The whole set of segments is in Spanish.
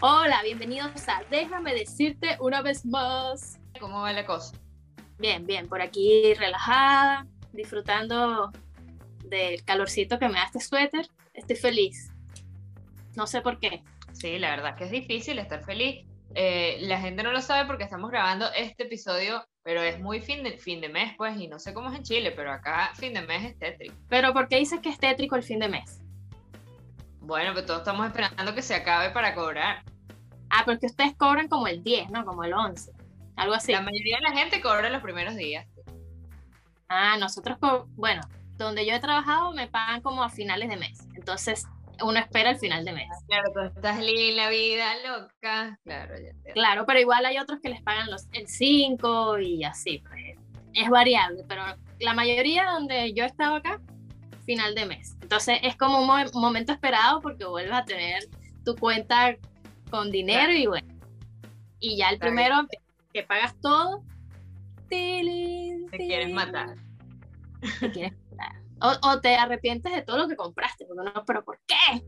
Hola, bienvenidos a Déjame decirte una vez más. ¿Cómo va la cosa? Bien, bien, por aquí relajada, disfrutando del calorcito que me da este suéter. Estoy feliz. No sé por qué. Sí, la verdad que es difícil estar feliz. Eh, la gente no lo sabe porque estamos grabando este episodio, pero es muy fin de, fin de mes, pues, y no sé cómo es en Chile, pero acá fin de mes es tétrico. Pero ¿por qué dices que es tétrico el fin de mes? Bueno, pues todos estamos esperando que se acabe para cobrar. Ah, porque ustedes cobran como el 10, ¿no? Como el 11. Algo así. La mayoría de la gente cobra los primeros días. Ah, nosotros, bueno, donde yo he trabajado me pagan como a finales de mes. Entonces, uno espera el final de mes. Claro, tú estás en la vida loca. Claro, ya Claro, pero igual hay otros que les pagan los, el 5 y así. Pues, es variable, pero la mayoría donde yo he estado acá, final de mes. Entonces es como un momento esperado porque vuelves a tener tu cuenta con dinero y bueno. Y ya el primero que pagas todo, te quieres matar. Te quieres matar. O, te arrepientes de todo lo que compraste, porque no, pero ¿por qué?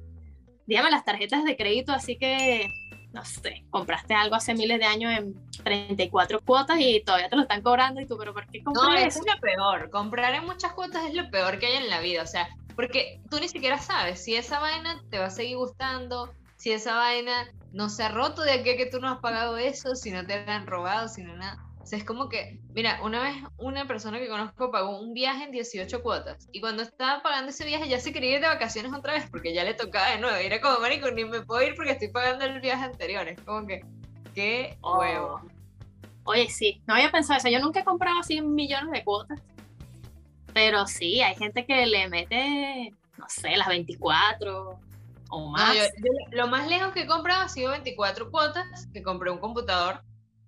Dígame las tarjetas de crédito, así que, no sé, compraste algo hace miles de años en 34 cuotas y todavía te lo están cobrando y tú, pero ¿por qué compras No, eso? es lo peor, comprar en muchas cuotas es lo peor que hay en la vida, o sea, porque tú ni siquiera sabes si esa vaina te va a seguir gustando, si esa vaina no se ha roto de aquí a que tú no has pagado eso, si no te han robado, si no nada sea, es como que, mira, una vez una persona que conozco pagó un viaje en 18 cuotas y cuando estaba pagando ese viaje ya se quería ir de vacaciones otra vez porque ya le tocaba de nuevo. era como, marico, ni me puedo ir porque estoy pagando el viaje anterior. Es como que, qué oh. huevo. Oye, sí, no había pensado eso. Yo nunca he comprado así millones de cuotas. Pero sí, hay gente que le mete, no sé, las 24 o más. lo más lejos que he comprado ha sido 24 cuotas, que compré un computador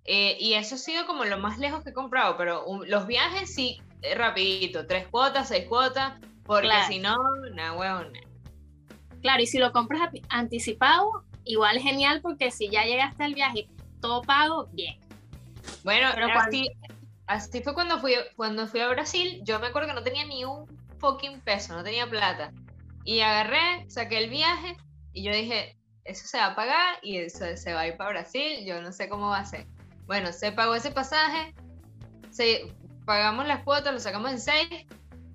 eh, y eso ha sido como lo más lejos que he comprado, pero los viajes sí, eh, rapidito, tres cuotas, seis cuotas, porque si no, nada, huevón. Claro, y si lo compras anticipado, igual genial porque si ya llegaste al viaje todo pago, bien. Bueno, pero así, así fue cuando fui, cuando fui a Brasil, yo me acuerdo que no tenía ni un fucking peso, no tenía plata. Y agarré, saqué el viaje y yo dije, eso se va a pagar y eso se va a ir para Brasil, yo no sé cómo va a ser. Bueno, se pagó ese pasaje, se, pagamos las cuotas, lo sacamos en seis.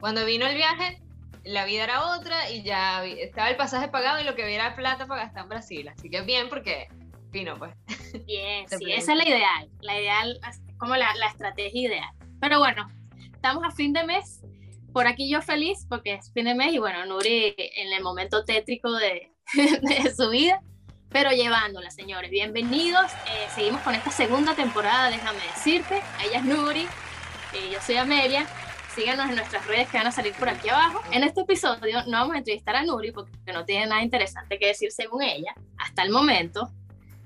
Cuando vino el viaje, la vida era otra y ya estaba el pasaje pagado y lo que había era plata para gastar en Brasil. Así que bien, porque vino, pues. Bien, sí, esa es la ideal. La ideal, como la, la estrategia ideal. Pero bueno, estamos a fin de mes. Por aquí yo feliz porque es fin de mes y bueno, Nuri en el momento tétrico de, de su vida pero llevándola, señores. Bienvenidos. Eh, seguimos con esta segunda temporada, déjame decirte. Ella es Nuri, y yo soy Amelia. Síganos en nuestras redes que van a salir por aquí abajo. En este episodio no vamos a entrevistar a Nuri porque no tiene nada interesante que decir según ella, hasta el momento.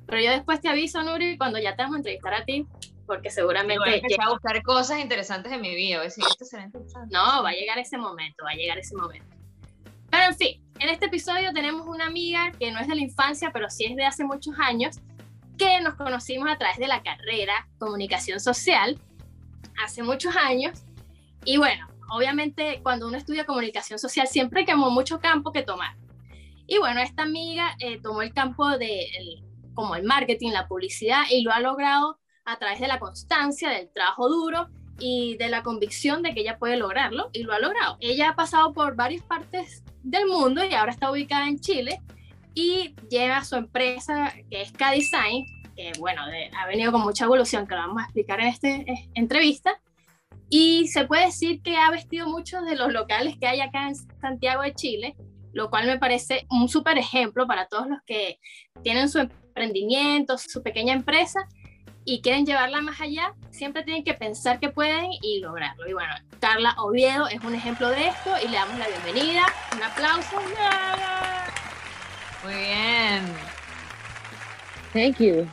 Pero yo después te aviso, Nuri, cuando ya te vamos a entrevistar a ti, porque seguramente... Voy a empezar a buscar cosas interesantes de mi vida, esto será interesante. No, va a llegar ese momento, va a llegar ese momento. Pero en fin, en este episodio tenemos una amiga que no es de la infancia, pero sí es de hace muchos años, que nos conocimos a través de la carrera Comunicación Social hace muchos años. Y bueno, obviamente cuando uno estudia Comunicación Social siempre hay como mucho campo que tomar. Y bueno, esta amiga eh, tomó el campo de como el marketing, la publicidad y lo ha logrado a través de la constancia, del trabajo duro y de la convicción de que ella puede lograrlo y lo ha logrado. Ella ha pasado por varias partes del mundo y ahora está ubicada en Chile y lleva su empresa que es K-Design, que bueno, ha venido con mucha evolución que lo vamos a explicar en esta eh, entrevista. Y se puede decir que ha vestido muchos de los locales que hay acá en Santiago de Chile, lo cual me parece un súper ejemplo para todos los que tienen su emprendimiento, su pequeña empresa y quieren llevarla más allá, siempre tienen que pensar que pueden y lograrlo. Y bueno, Carla Oviedo es un ejemplo de esto y le damos la bienvenida. Un aplauso. Muy bien. Thank you.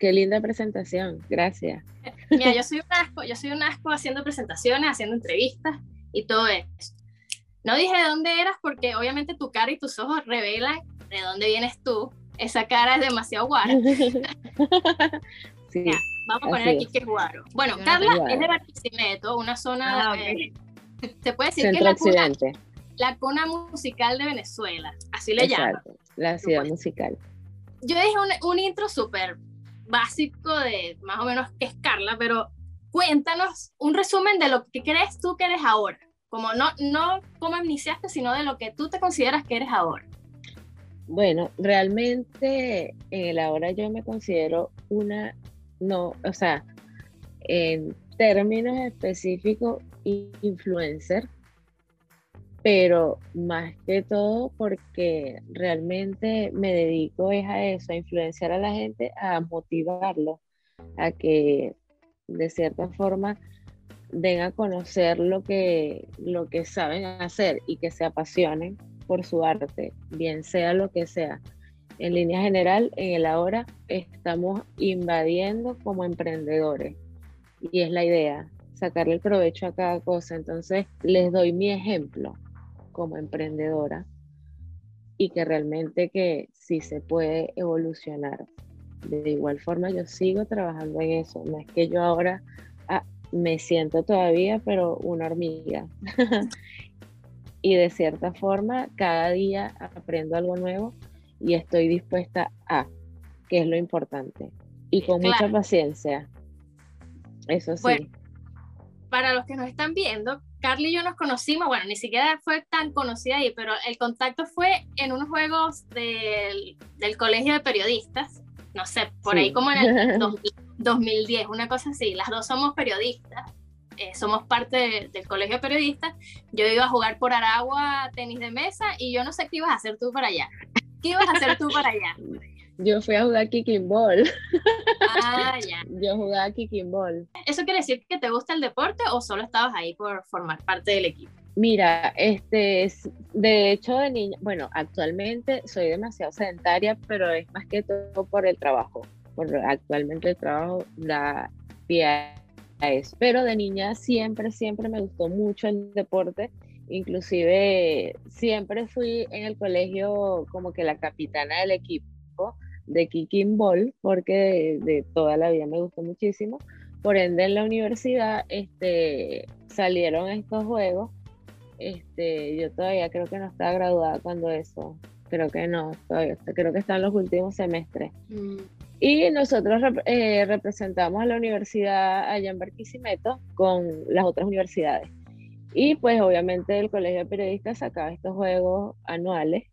Qué linda presentación. Gracias. Mira, yo soy un asco, yo soy un asco haciendo presentaciones, haciendo entrevistas y todo eso. No dije de dónde eras porque obviamente tu cara y tus ojos revelan de dónde vienes tú. Esa cara es demasiado guara. Sí, vamos a poner aquí que Guaro. Bueno, Carla es de Barquisimeto, una zona. Ah, se puede decir que es la cuna, la cuna musical de Venezuela, así le llaman. La ciudad musical. Yo dije un, un intro súper básico de más o menos qué es Carla, pero cuéntanos un resumen de lo que crees tú que eres ahora. Como no, no como iniciaste, sino de lo que tú te consideras que eres ahora. Bueno, realmente en el ahora yo me considero una, no, o sea, en términos específicos, influencer, pero más que todo porque realmente me dedico es a eso, a influenciar a la gente, a motivarlo, a que de cierta forma den a conocer lo que, lo que saben hacer y que se apasionen por su arte, bien sea lo que sea. En línea general, en el ahora estamos invadiendo como emprendedores y es la idea, sacarle el provecho a cada cosa. Entonces, les doy mi ejemplo como emprendedora y que realmente que sí se puede evolucionar. De igual forma, yo sigo trabajando en eso. No es que yo ahora ah, me siento todavía, pero una hormiga. y de cierta forma, cada día aprendo algo nuevo y estoy dispuesta a, que es lo importante. Y con mucha paciencia. Eso sí. para los que nos están viendo, Carly y yo nos conocimos, bueno, ni siquiera fue tan conocida ahí, pero el contacto fue en unos juegos del, del colegio de periodistas, no sé, por ahí como en el 2010, una cosa así, las dos somos periodistas, eh, somos parte del colegio de periodistas, yo iba a jugar por Aragua tenis de mesa y yo no sé qué ibas a hacer tú para allá. ¿Qué ibas a hacer tú para allá? Yo fui a jugar kicking ball. Ah, ya. Yo jugaba kicking ball. ¿Eso quiere decir que te gusta el deporte o solo estabas ahí por formar parte del equipo? Mira, este, de hecho de niña, bueno, actualmente soy demasiado sedentaria, pero es más que todo por el trabajo. Por actualmente el trabajo da pie a eso. Pero de niña siempre, siempre me gustó mucho el deporte. Inclusive siempre fui en el colegio como que la capitana del equipo de kicking ball, porque de, toda la vida me gustó muchísimo. Por ende, en la universidad este, salieron estos juegos. Este, yo todavía creo que no estaba graduada cuando eso. Creo que no, todavía creo que está en los últimos semestres. Mm. Y nosotros eh, representamos a la universidad allá en Barquisimeto con las otras universidades. Y pues obviamente el Colegio de Periodistas sacaba estos juegos anuales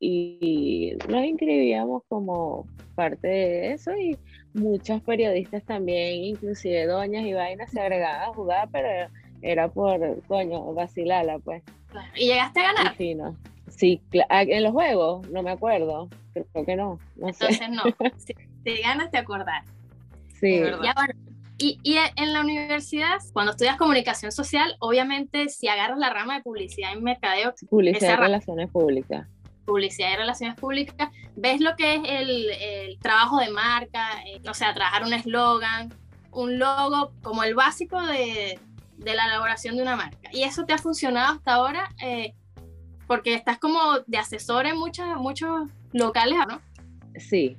y nos inscribíamos como parte de eso y muchos periodistas también, inclusive doñas y vainas, se agregaban a jugar, pero era por, coño, vacilala, pues. ¿Y llegaste a ganar? Sí, no. Sí, ah, en los juegos, no me acuerdo, creo que no. Entonces no, si te ganas te acordar. Sí. Y, y, en la universidad, cuando estudias comunicación social, obviamente si agarras la rama de publicidad y mercadeo... Publicidad y relaciones públicas publicidad y relaciones públicas, ves lo que es el, trabajo de marca, eh, o sea, trabajar un eslogan, un logo como el básico de, la elaboración de una marca. Y eso te ha funcionado hasta ahora eh, porque estás como de asesor en muchos, muchos locales, ¿no? Sí,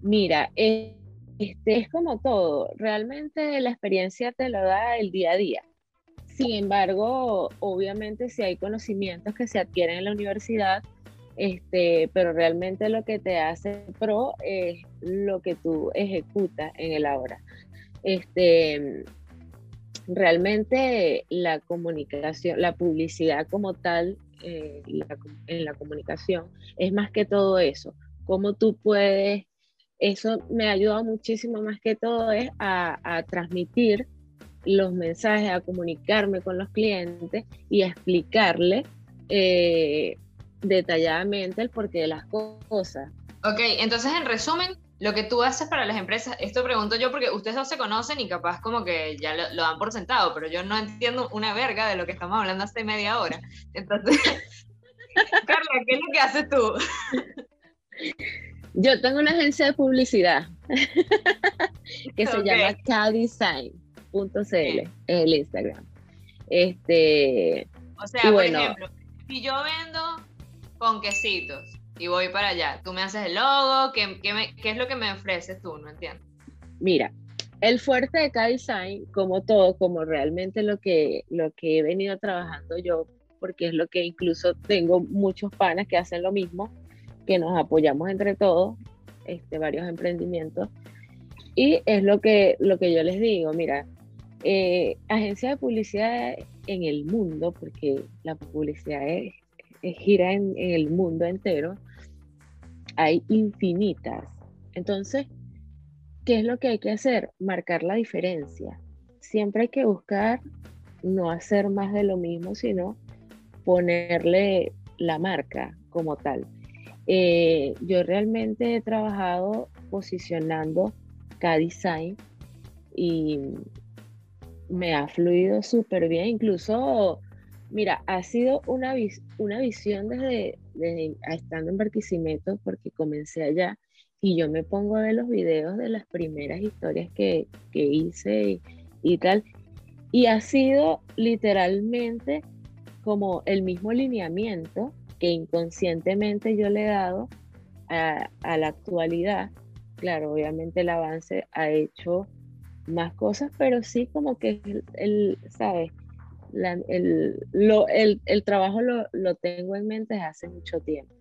mira, este es como todo, realmente la experiencia te lo da el día a día. Sin embargo, obviamente si hay conocimientos que se adquieren en la universidad, este, pero realmente lo que te hace pro es lo que tú ejecutas en el ahora. Este, realmente la comunicación, la publicidad como tal eh, en la comunicación es más que todo eso. Cómo tú puedes, eso me ha ayudado muchísimo más que todo es a, transmitir los mensajes, a comunicarme con los clientes y a explicarle eh, detalladamente el porqué de las cosas. Ok, entonces en resumen, lo que tú haces para las empresas, esto pregunto yo porque ustedes no se conocen y capaz como que ya lo, dan por sentado, pero yo no entiendo una verga de lo que estamos hablando hace media hora. Entonces, Carla, ¿qué es lo que haces tú? Yo tengo una agencia de publicidad que se llama cadesign.cl, en el Instagram. Este, o sea, por ejemplo, si yo vendo con quesitos y voy para allá. Tú me haces el logo, ¿qué, qué, es lo que me ofreces tú? No entiendo. Mira, el fuerte de K-Design, como todo, como realmente lo que, lo que he venido trabajando yo porque es lo que incluso tengo muchos panas que hacen lo mismo, que nos apoyamos entre todos, este, varios emprendimientos. Y es lo que, lo que yo les digo, mira, eh, agencias de publicidad en el mundo, porque la publicidad gira en el mundo entero, hay infinitas. Entonces, ¿qué es lo que hay que hacer? Marcar la diferencia. Siempre hay que buscar no hacer más de lo mismo, sino ponerle la marca como tal. Eh, yo realmente he trabajado posicionando K-Design y me ha fluido súper bien. Incluso, mira, ha sido una, visión desde, estando en Barquisimeto, porque comencé allá y yo me pongo a ver los videos de las primeras historias que, hice y, tal. Y ha sido literalmente como el mismo lineamiento que inconscientemente yo le he dado a, la actualidad. Claro, obviamente el avance ha hecho más cosas, pero sí como que el, ¿sabes? el, el, trabajo lo, lo, tengo en mente desde hace mucho tiempo.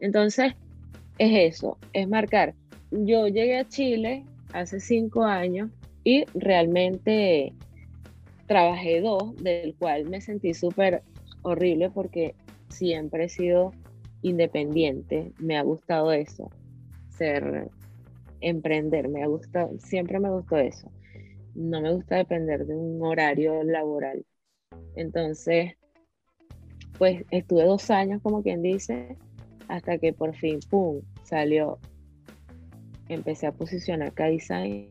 Entonces, es eso, es marcar. Yo llegué a Chile hace cinco años y realmente trabajé dos, del cual me sentí súper horrible porque siempre he sido independiente, me ha gustado eso, ser, emprender, me ha gustado, siempre me gustó eso. No me gusta depender de un horario laboral. Entonces, pues estuve dos años, como quien dice, hasta que por fin, ¡pum!, salió. Empecé a posicionar K-Design.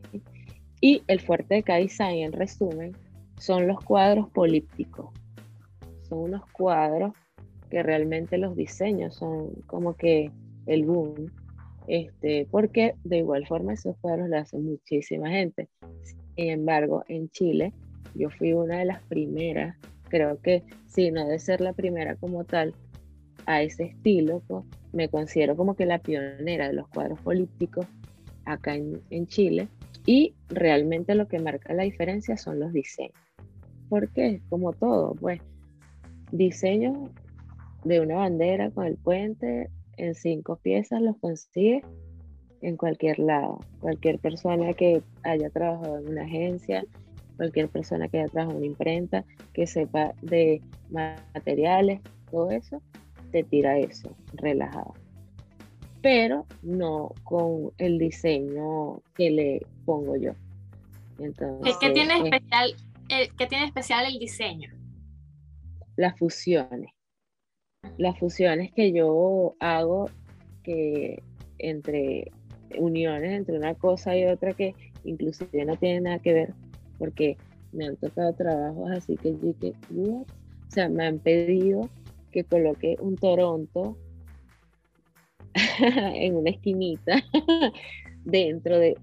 Y el fuerte de K-Design, en resumen, son los cuadros polípticos. Son unos cuadros que realmente los diseños son como que el boom. Este, porque de igual forma esos cuadros lo hacen muchísima gente. Sin embargo, en Chile yo fui una de las primeras, creo que sí, no de ser la primera como tal, a ese estilo, pues, me considero como que la pionera de los cuadros políticos acá en, en Chile y realmente lo que marca la diferencia son los diseños. ¿Por qué? Como todo, pues diseños de una bandera con el puente en cinco piezas los consigue en cualquier lado. Cualquier persona que haya trabajado en una agencia, cualquier persona que haya trabajado en una imprenta, que sepa de materiales, todo eso, te tira eso, relajado. Pero no con el diseño que le pongo yo. Entonces, ¿Qué, tiene especial, ¿Qué tiene especial el diseño? Las fusiones. Las fusiones que yo hago que entre uniones entre una cosa y otra que inclusive no tienen nada que ver porque me han tocado trabajos así que yo que, o sea, me han pedido que coloque un Toronto en una esquinita dentro de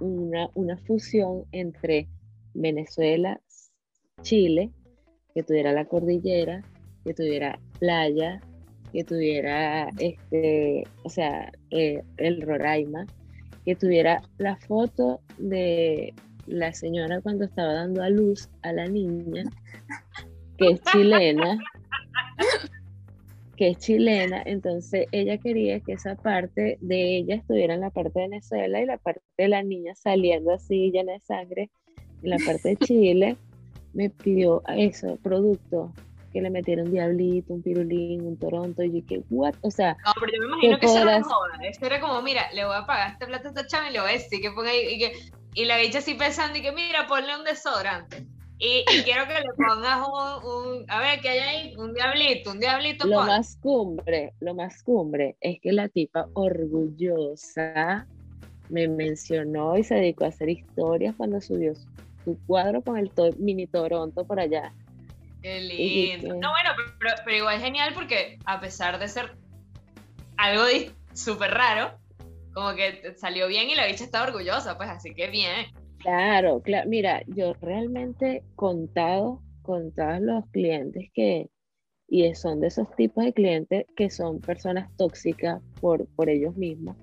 una, una fusión entre Venezuela, Chile, que tuviera la cordillera, que tuviera playa, que tuviera este, o sea, eh, el Roraima, que tuviera la foto de la señora cuando estaba dando a luz a la niña, que es chilena, que es chilena, entonces ella quería que esa parte de ella estuviera en la parte de Venezuela y la parte de la niña saliendo así llena de sangre en la parte de Chile, me pidió eso, producto, que le metiera un diablito, un pirulín, un toronto, y yo que, what, o sea... No, pero yo me imagino que eso era moda, eso era como, mira, le voy a pagar este plato a esta chama y le voy a decir que ponga ahí, y, que, y la bicha así pensando, y que mira, ponle un desodorante. Y, quiero que le pongas un, a ver, que hay ahí? Un diablito, un diablito. Lo más cumbre, lo más cumbre es que la tipa orgullosa me mencionó y se dedicó a hacer historias cuando subió su, cuadro con el mini Toronto por allá. Qué lindo. No, bueno, pero, pero, igual es genial porque a pesar de ser algo súper raro, como que salió bien y la bicha está orgullosa, pues así que bien. Claro, claro. Mira, yo realmente contado, contados los clientes que, y son de esos tipos de clientes que son personas tóxicas por, por ellos mismos.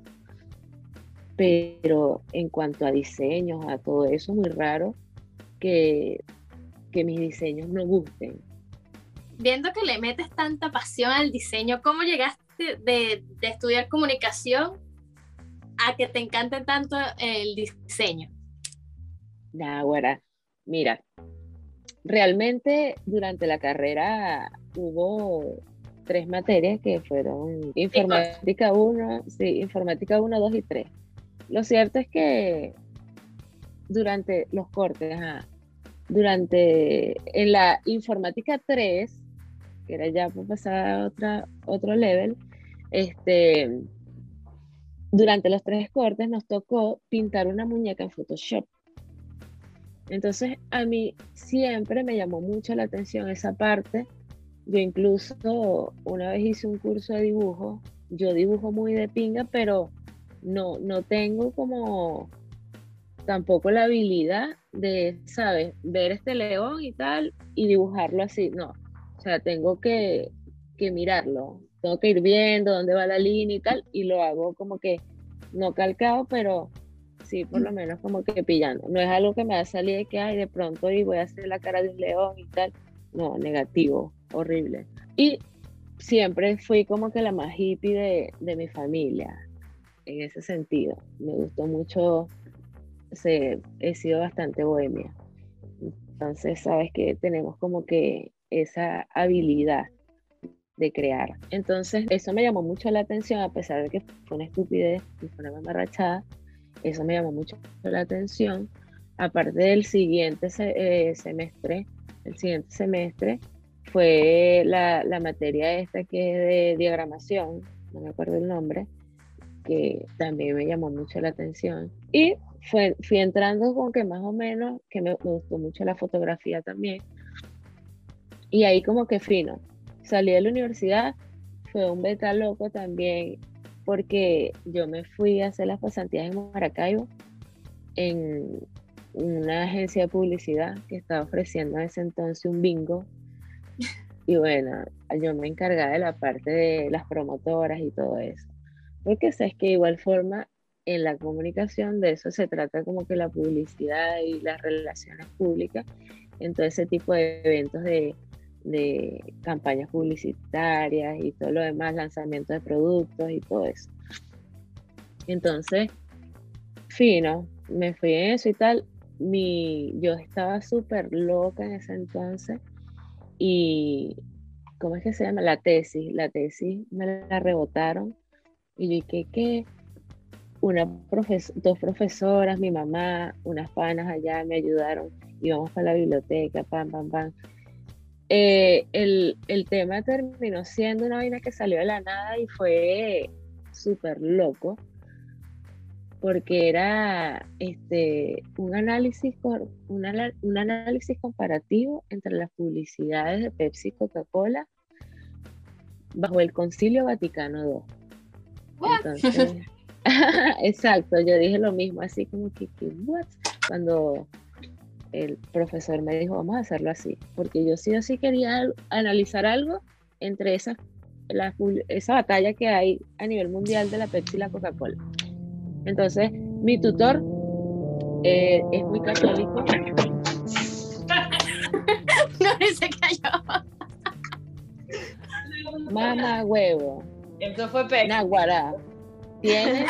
Pero en cuanto a diseños, a todo eso, es muy raro que, que mis diseños no gusten. viendo que le metes tanta pasión al diseño, ¿cómo llegaste de, de estudiar comunicación a que te encante tanto el diseño? Nah, güera, mira, realmente durante la carrera hubo tres materias que fueron informática 1, sí, informática 1, 2 y 3. Lo cierto es que durante los cortes, durante en la informática 3, que era ya por pasar a otra, otro level, este, durante los tres cortes nos tocó pintar una muñeca en Photoshop. Entonces a mí siempre me llamó mucho la atención esa parte. Yo incluso una vez hice un curso de dibujo. Yo dibujo muy de pinga, pero no, no tengo como tampoco la habilidad de, ¿sabes? Ver este león y tal y dibujarlo así. No, o sea, tengo que, que mirarlo. Tengo que ir viendo dónde va la línea y tal y lo hago como que no calcado, pero sí, por lo menos como que pillando. No es algo que me va a salir de que, ay, de pronto y voy a hacer la cara de un león y tal. No, negativo, horrible. Y siempre fui como que la más hippie de, mi familia, en ese sentido. Me gustó mucho, he sido bastante bohemia. Entonces, sabes que tenemos como que esa habilidad de crear. Entonces, eso me llamó mucho la atención, a pesar de que fue una estupidez y fue una mamarrachada eso me llamó mucho la atención. Aparte del siguiente eh, semestre, el siguiente semestre fue la, materia esta que es de diagramación, no me acuerdo el nombre, que también me llamó mucho la atención. Y fue, fui entrando con que más o menos, que me, me gustó mucho la fotografía también. Y ahí como que fino. Salí de la universidad, fue un beta loco también porque yo me fui a hacer las pasantías en Maracaibo en una agencia de publicidad que estaba ofreciendo en ese entonces un bingo. Y bueno, yo me encargaba de la parte de las promotoras y todo eso. Porque sabes que de igual forma en la comunicación de eso se trata como que la publicidad y las relaciones públicas en todo ese tipo de eventos de de campañas publicitarias y todo lo demás, lanzamiento de productos y todo eso. Entonces, fino, me fui en eso y tal. Mi, yo estaba súper loca en ese entonces y, ¿cómo es que se llama? La tesis, la tesis me la rebotaron y yo dije que una dos profesoras, mi mamá, unas panas allá me ayudaron, íbamos para la biblioteca, pam, pam, pam eh, el, tema terminó siendo una vaina que salió de la nada y fue súper loco porque era este, un, análisis, un, un análisis comparativo entre las publicidades de Pepsi y Coca-Cola bajo el Concilio Vaticano II. exacto, yo dije lo mismo, así como que, what? Cuando el profesor me dijo, vamos a hacerlo así, porque yo sí o sí quería analizar algo entre esas, esa batalla que hay a nivel mundial de la Pepsi y la Coca-Cola. Entonces, mi tutor eh, es muy católico. no, se cayó. Mamá huevo. Eso fue Pepsi. Naguará. Tienes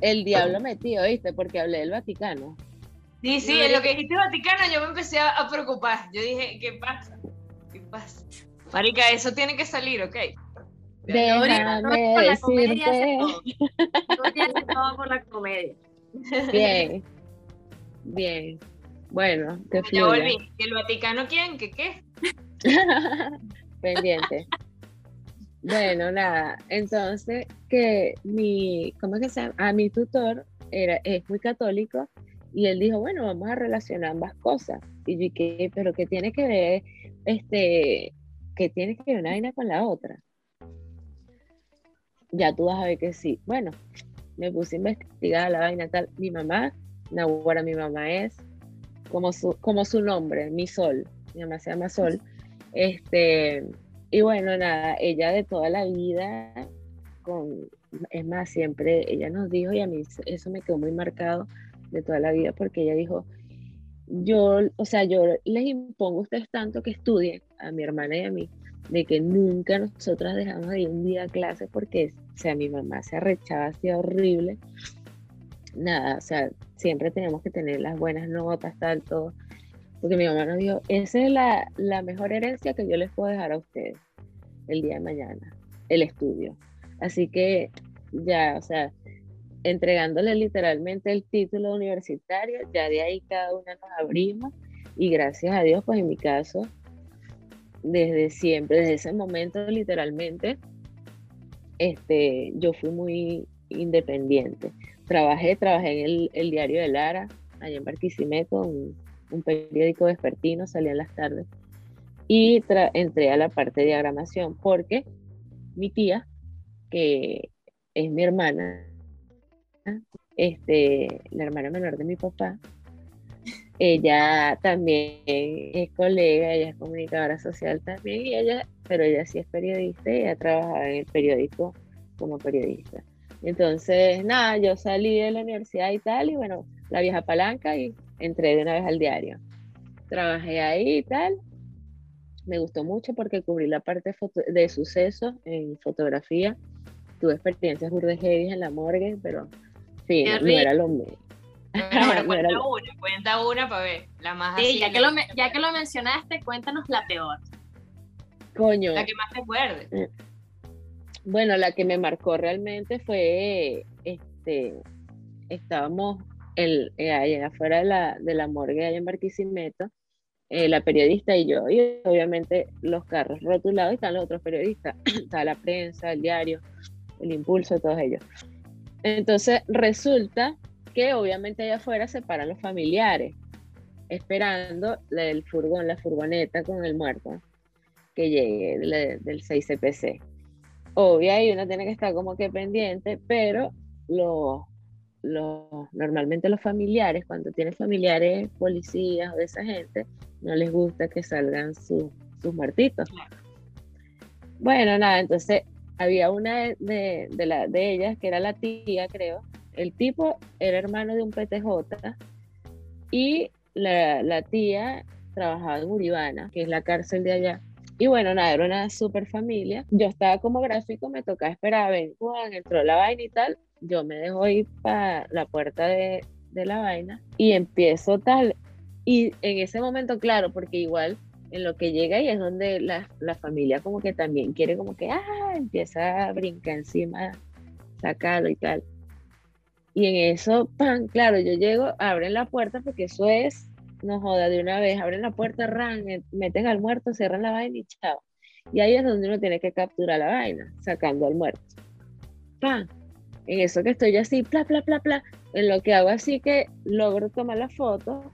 el diablo metido, ¿viste? Porque hablé del Vaticano. Sí, sí, en lo que dijiste Vaticano yo me empecé a, preocupar. Yo dije, ¿qué pasa? ¿Qué pasa? Marica, eso tiene que salir, ¿ok? Déjame por la comedia hace todo. por la comedia. Bien. Bien. Bueno, te Ya volví. ¿El Vaticano quién? ¿Qué qué? Pendiente. Bueno, nada, entonces que mi, ¿cómo es que se llama? A mi tutor era, es muy católico y él dijo, bueno, vamos a relacionar ambas cosas. Y yo dije, pero ¿qué tiene que ver, este, que tiene que ver una vaina con la otra? Ya tú vas a ver que sí. Bueno, me puse a investigar la vaina tal. Mi mamá, ahora mi mamá es como su, como su nombre, mi sol. Mi mamá se llama Sol. Este, y bueno, nada, ella de toda la vida, con, es más, siempre ella nos dijo, y a mí eso me quedó muy marcado, de toda la vida, porque ella dijo, yo, o sea, yo les impongo a ustedes tanto que estudien, a mi hermana y a mí, de que nunca nosotras dejamos de ir un día a clase porque, o sea, mi mamá se arrechaba así horrible. Nada, o sea, siempre tenemos que tener las buenas notas, tal, todo. Porque mi mamá nos dijo, esa es la, la mejor herencia que yo les puedo dejar a ustedes el día de mañana, el estudio. Así que ya, o sea, entregándole literalmente el título universitario, ya de ahí cada una nos abrimos y gracias a Dios, pues en mi caso, desde siempre, desde ese momento literalmente, este, yo fui muy independiente. Trabajé, trabajé en el, el diario de Lara, allá en Barquisimeto, un periódico vespertino, salía en las tardes, y entré a la parte de diagramación porque mi tía, que es mi hermana, este, la hermana menor de mi papá, ella también es colega, ella es comunicadora social también, y ella, pero ella sí es periodista y ella trabaja en el periódico como periodista. Entonces, nada, yo salí de la universidad y tal, y bueno, la vieja palanca y entré de una vez al diario. Trabajé ahí y tal. Me gustó mucho porque cubrí la parte de sucesos en fotografía. Tuve experiencias burdes en la morgue, pero sí, no, era lo mismo. cuenta una, cuenta una para ver, la más sí, Ya que, lo, ya que lo mencionaste, cuéntanos la peor. Coño. La que más te acuerdes. Mm. Bueno, la que me marcó realmente fue, este, estábamos el, eh, afuera de la, de la morgue, allá en Barquisimeto, eh, la periodista y yo, y obviamente los carros rotulados y están los otros periodistas, está la prensa, el diario, el impulso, todos ellos. Entonces resulta que obviamente allá afuera se paran los familiares, esperando el furgón, la furgoneta con el muerto que llegue del 6CPC. Obvio, ahí uno tiene que estar como que pendiente, pero los normalmente los familiares, cuando tienen familiares policías o de esa gente, no les gusta que salgan sus muertitos. Bueno, nada, entonces había una de, la, de ellas que era la tía, creo. El tipo era hermano de un PTJ y la, la tía trabajaba en Uribana, que es la cárcel de allá. Y bueno, nada, era una super familia. Yo estaba como gráfico, me tocaba esperar, ven, Juan, entró la vaina y tal yo me dejo ir para la puerta de, la vaina y empiezo tal. Y en ese momento, claro, porque igual en lo que llega y es donde la, familia como que también quiere como que, ah, empieza a brincar encima, sacarlo y tal. Y en eso, pan, claro, yo llego, abren la puerta porque eso es, no joda, de una vez, abren la puerta, ran, meten al muerto, cierran la vaina y chao. Y ahí es donde uno tiene que capturar la vaina, sacando al muerto. Pan, en eso que estoy así, bla, bla, bla, bla, en lo que hago así que logro tomar la foto,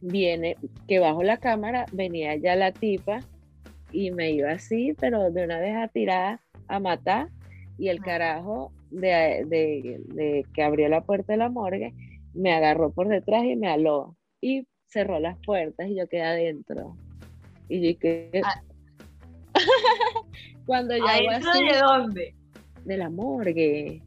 viene, que bajo la cámara, venía ya la tipa y me iba así, pero de una vez a tirar, a matar, y el carajo de, de, que abrió la puerta de la morgue me agarró por detrás y me aló y cerró las puertas y yo quedé adentro. Y yo que... Ah. Cuando ya así, de dónde? De la morgue.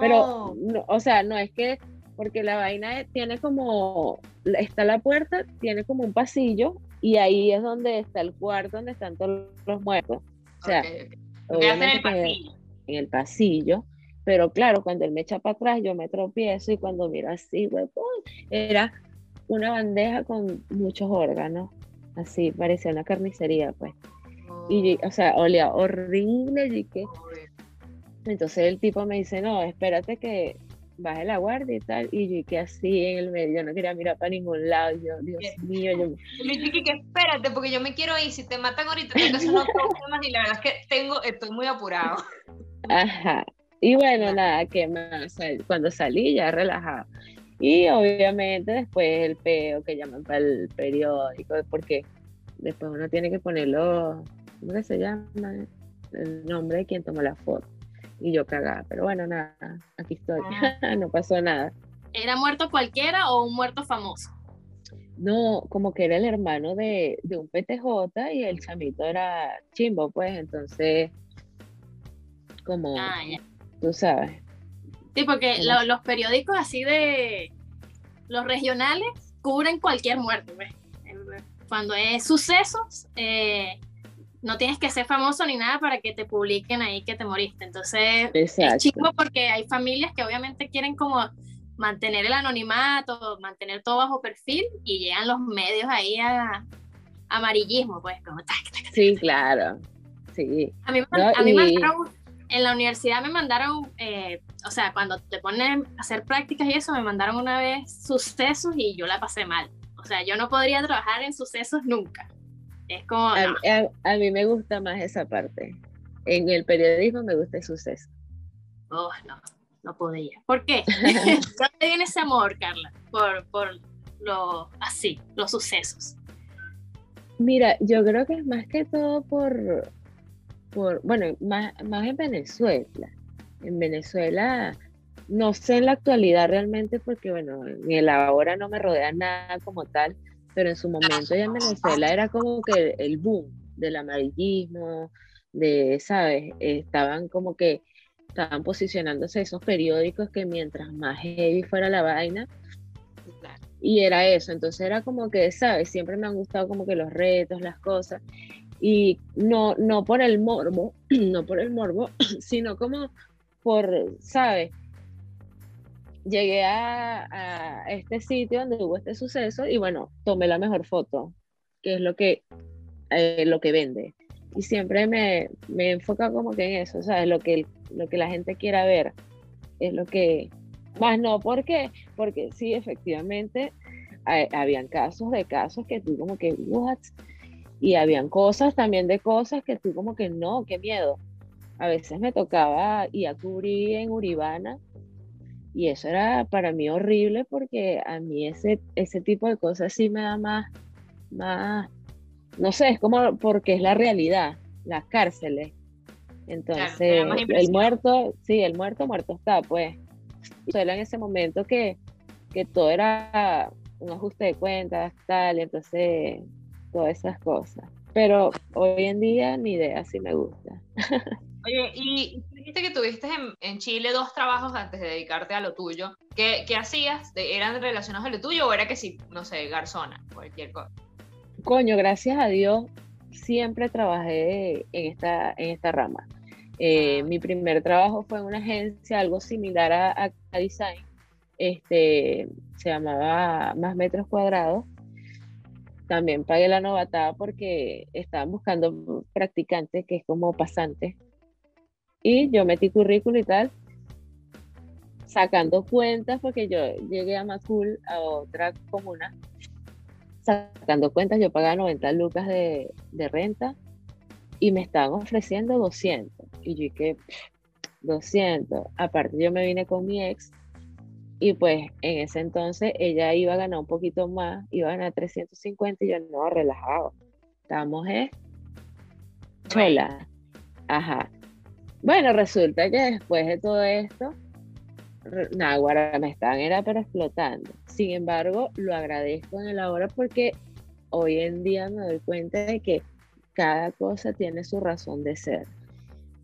Pero, o sea, no es que, porque la vaina tiene como, está la puerta, tiene como un pasillo y ahí es donde está el cuarto donde están todos los muertos. O sea, en el pasillo. En el pasillo. Pero claro, cuando él me echa para atrás, yo me tropiezo y cuando miro así, era una bandeja con muchos órganos. Así, parecía una carnicería, pues. Y, o sea, olía horrible y que entonces el tipo me dice, no, espérate que baje la guardia y tal. Y yo que así en el medio, yo no quería mirar para ningún lado. Yo, Dios mío, yo... Le dije que espérate, porque yo me quiero ir. Si te matan ahorita, tengo que hacer unos problemas y la verdad es que tengo, estoy muy apurado. Ajá. Y bueno, nada, que más, cuando salí ya relajado. Y obviamente después el peo que llaman para el periódico, porque después uno tiene que ponerlo, ¿cómo se llama? El nombre de quien tomó la foto y yo cagada. Pero bueno, nada, aquí estoy. Ah. no pasó nada. ¿Era muerto cualquiera o un muerto famoso? No, como que era el hermano de, un PTJ y el chamito era chimbo, pues entonces, como ah, tú sabes. Sí, porque los periódicos así de los regionales cubren cualquier muerte, pues. Cuando es sucesos, eh, no tienes que ser famoso ni nada para que te publiquen ahí que te moriste. Entonces, es chico porque hay familias que obviamente quieren como mantener el anonimato, mantener todo bajo perfil y llegan los medios ahí a amarillismo, pues como... Sí, claro. Sí. A mí, a mí me en la universidad me mandaron, eh, o sea, cuando te ponen a hacer prácticas y eso, me mandaron una vez sucesos y yo la pasé mal. O sea, yo no podría trabajar en sucesos nunca. Es como... A, mí me gusta más esa parte. En el periodismo me gusta el suceso. Oh, no, no podía. ¿Por qué? ¿Dónde viene ese amor, Carla? Por, por lo así, los sucesos. Mira, yo creo que es más que todo por, por bueno, más, más en Venezuela. En Venezuela, no sé en la actualidad realmente, porque bueno, en el ahora no me rodea nada como tal, pero en su momento ya en Venezuela era como que el boom del amarillismo, de, ¿sabes? Estaban como que, estaban posicionándose esos periódicos que mientras más heavy fuera la vaina, y era eso, entonces era como que, ¿sabes? Siempre me han gustado como que los retos, las cosas, y no, no por el morbo, no por el morbo, sino como por, ¿sabes? Llegué a, este sitio donde hubo este suceso y bueno, tomé la mejor foto, que es lo que, eh, lo que vende. Y siempre me, me enfoca como que en eso, ¿sabes? Lo que, lo que la gente quiera ver es lo que... Más no, ¿por qué? Porque sí, efectivamente, habían casos de casos que tú como que, ¿what? Y habían cosas también de cosas que tú como que no, qué miedo. A veces me tocaba ir a cubrir en Uribana y eso era para mí horrible porque a mí ese, ese tipo de cosas sí me da más, más, no sé, es como porque es la realidad, las cárceles. Entonces, el muerto, sí, el muerto, muerto está, pues. Solo en ese momento que, que todo era un ajuste de cuentas, tal, entonces todas esas cosas. Pero hoy en día ni idea si me gusta. Oye, y dijiste que tuviste en, Chile dos trabajos antes de dedicarte a lo tuyo. ¿Qué, qué hacías? ¿Eran relacionados a lo tuyo o era que sí, no sé, garzona, cualquier cosa? Coño, gracias a Dios, siempre trabajé en esta, en esta rama. Eh. Mi primer trabajo fue en una agencia, algo similar a, a Design. Este, se llamaba Más Metros Cuadrados. También pagué la novatada porque estaban buscando practicantes, que es como pasantes y yo metí currículum y tal, sacando cuentas, porque yo llegué a Macul, a otra comuna, sacando cuentas, yo pagaba 90 lucas de, renta y me estaban ofreciendo 200. Y yo dije, 200. Aparte, yo me vine con mi ex y pues en ese entonces ella iba a ganar un poquito más, iba a ganar 350 y yo no, relajado. Estamos, ¿eh? Chola. Ajá. Bueno, resulta que después de todo esto, Nahuara me están era pero explotando. Sin embargo, lo agradezco en el ahora porque hoy en día me doy cuenta de que cada cosa tiene su razón de ser.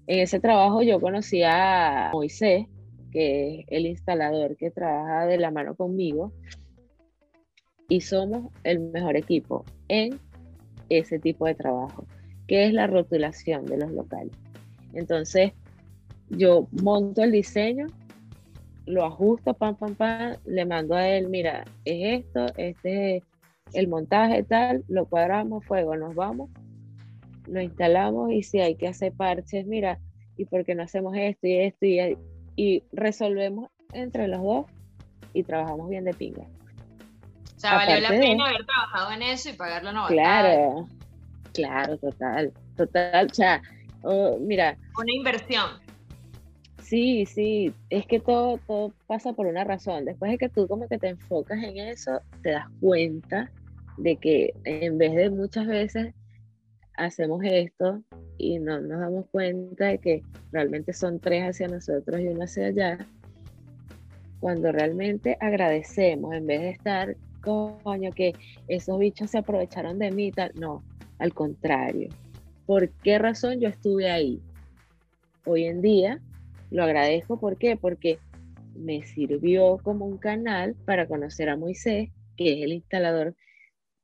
En ese trabajo yo conocí a Moisés, que es el instalador que trabaja de la mano conmigo, y somos el mejor equipo en ese tipo de trabajo, que es la rotulación de los locales. Entonces, yo monto el diseño, lo ajusto, pam, pam, pam, le mando a él, mira, es esto, este es el montaje tal, lo cuadramos, fuego, nos vamos, lo instalamos y si hay que hacer parches, mira, ¿y por qué no hacemos esto y esto? Y, y resolvemos entre los dos y trabajamos bien de pinga. O sea, valió la pena haber trabajado en eso y pagarlo no. Claro, claro, total, total. O sea, Oh, mira. Una inversión. Sí, sí, es que todo, todo pasa por una razón. Después de que tú como que te enfocas en eso, te das cuenta de que en vez de muchas veces hacemos esto y no nos damos cuenta de que realmente son tres hacia nosotros y uno hacia allá, cuando realmente agradecemos, en vez de estar, coño, que esos bichos se aprovecharon de mí, tal, no, al contrario, por qué razón yo estuve ahí. Hoy en día lo agradezco, ¿por qué? Porque me sirvió como un canal para conocer a Moisés, que es el instalador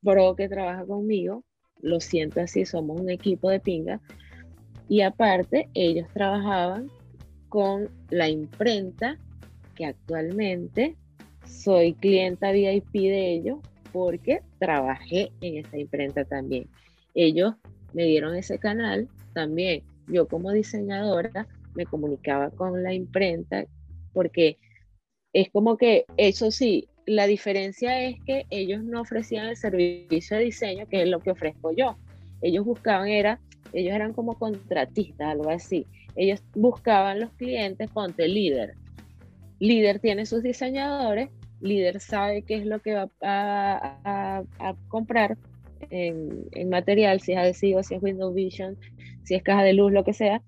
pro que trabaja conmigo, lo siento así, somos un equipo de pinga. Y aparte, ellos trabajaban con la imprenta, que actualmente soy clienta VIP de ellos porque trabajé en esa imprenta también. Ellos me dieron ese canal también. Yo como diseñadora me comunicaba con la imprenta porque es como que, eso sí, la diferencia es que ellos no ofrecían el servicio de diseño, que es lo que ofrezco yo. Ellos buscaban, era, ellos eran como contratistas, algo así. Ellos buscaban los clientes, ponte líder. Líder tiene sus diseñadores, líder sabe qué es lo que va a, comprar en, material, si es adhesivo, si es Windows Vision, si es caja de luz, lo que sea,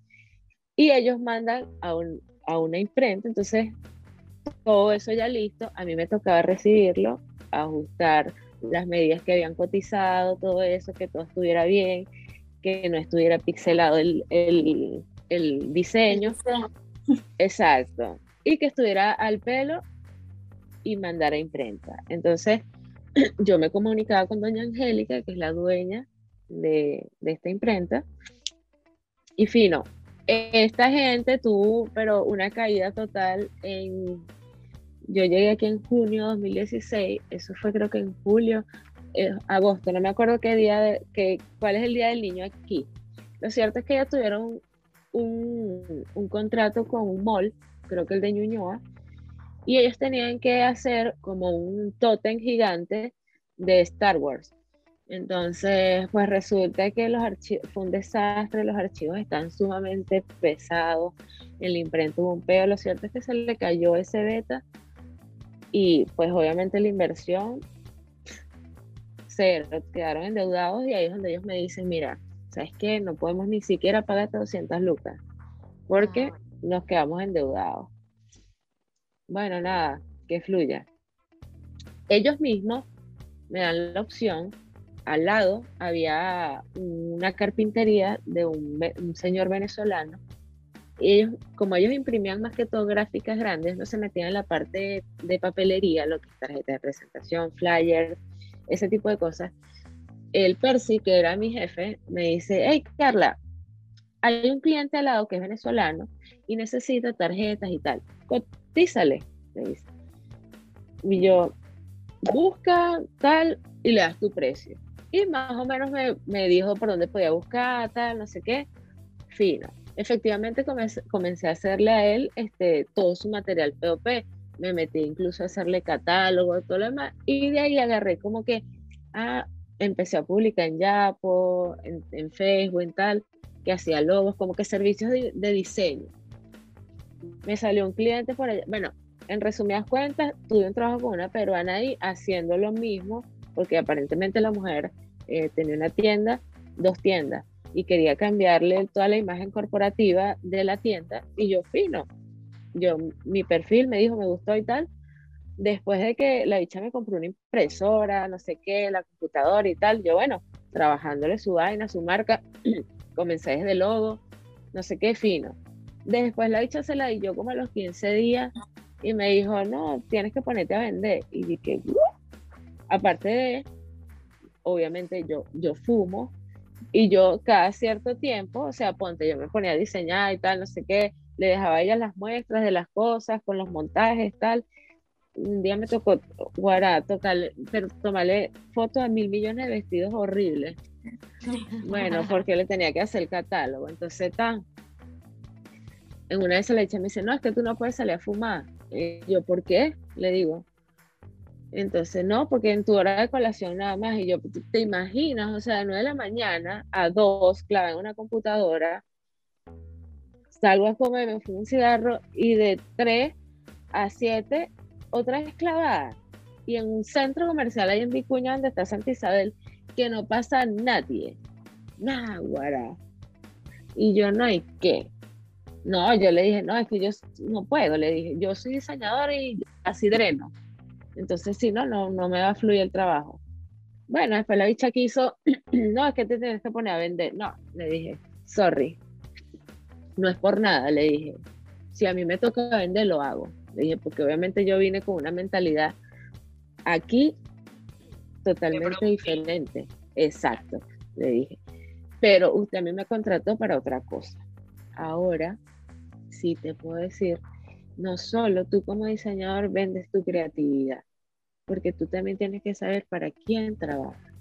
y ellos mandan a, a una imprenta, entonces todo eso ya listo, a mí me tocaba recibirlo, ajustar las medidas que habían cotizado, todo eso, que todo estuviera bien, que no estuviera pixelado el, el, el diseño. Exacto. Y que estuviera al pelo y mandar a imprenta. Entonces, yo me comunicaba con doña Angélica, que es la dueña de, de esta imprenta. Y fino, esta gente tuvo, pero una caída total en yo llegué aquí en junio de 2016, eso fue creo que en julio, eh, agosto, no me acuerdo qué día, de, que, cuál es el día del niño aquí. Lo cierto es que ya tuvieron un, un contrato con un mall, creo que el de Ñuñoa, y ellos tenían que hacer como un tótem gigante de Star Wars. Entonces, pues resulta que los archivos, fue un desastre, los archivos están sumamente pesados, el imprenta hubo un peo, lo cierto es que se le cayó ese beta y pues obviamente la inversión se quedaron endeudados y ahí es donde ellos me dicen, mira, ¿sabes qué? No podemos ni siquiera pagar 200 lucas porque nos quedamos endeudados. Bueno, nada, que fluya. Ellos mismos me dan la opción. Al lado había una carpintería de un, señor venezolano ellos, como ellos imprimían más que todo gráficas grandes, no se metían en la parte de papelería, lo que es tarjeta de presentación, flyers, ese tipo de cosas. El Percy, que era mi jefe, me dice, hey Carla, hay un cliente al lado que es venezolano y necesita tarjetas y tal. Cotízale, me dice. Y yo, busca tal y le das tu precio. Y más o menos me, me dijo por dónde podía buscar, tal, no sé qué. Fino efectivamente comencé, a hacerle a él este, todo su material POP. Me metí incluso a hacerle catálogo, todo lo demás. Y de ahí agarré como que, ah, empecé a publicar en Yapo, en, Facebook, en tal, que hacía logos, como que servicios de, diseño. Me salió un cliente por allá. Bueno, en resumidas cuentas, tuve un trabajo con una peruana ahí haciendo lo mismo, porque aparentemente la mujer eh, tenía una tienda, dos tiendas y quería cambiarle toda la imagen corporativa de la tienda y yo fino. Yo, mi perfil me dijo, me gustó y tal. Después de que la dicha me compró una impresora, no sé qué, la computadora y tal, yo bueno, trabajándole su vaina, su marca, comencé desde logo, no sé qué, fino. Después la dicha se la di yo como a los 15 días y me dijo, no, tienes que ponerte a vender. Y dije, aparte de, obviamente yo, yo fumo, y yo cada cierto tiempo, o sea, ponte, yo me ponía a diseñar y tal, no sé qué, le dejaba a ella las muestras de las cosas, con los montajes, tal. Un día me tocó, guará, tocarle, pero tomarle fotos de mil millones de vestidos horribles. Bueno, porque le tenía que hacer el catálogo. Entonces, tan. En una vez se le eché, me dice, no, es que tú no puedes salir a fumar. Yo, ¿por qué? Le digo, entonces, no, porque en tu hora de colación nada más, y yo, ¿te imaginas? O sea, de 9 de la mañana a 2, clave en una computadora, salgo a comer, me fumo un cigarro, y de 3 a 7, otra vez clavada. Y en un centro comercial ahí en Vicuña, donde está Santa Isabel, que no pasa nadie. Nada, guara. Y yo, no hay qué. No, yo le dije, no, es que yo no puedo, le dije, yo soy diseñadora y así dreno. Entonces, si no, no, no me va a fluir el trabajo. Bueno, después la bicha quiso, no, es que te tienes que poner a vender. No, le dije, sorry. No es por nada, le dije. Si a mí me toca vender, lo hago. Le dije, porque obviamente yo vine con una mentalidad aquí totalmente diferente. Exacto. le dije. Pero usted a mí me contrató para otra cosa. Ahora sí te puedo decir, no solo tú como diseñador vendes tu creatividad, porque tú también tienes que saber para quién trabajas.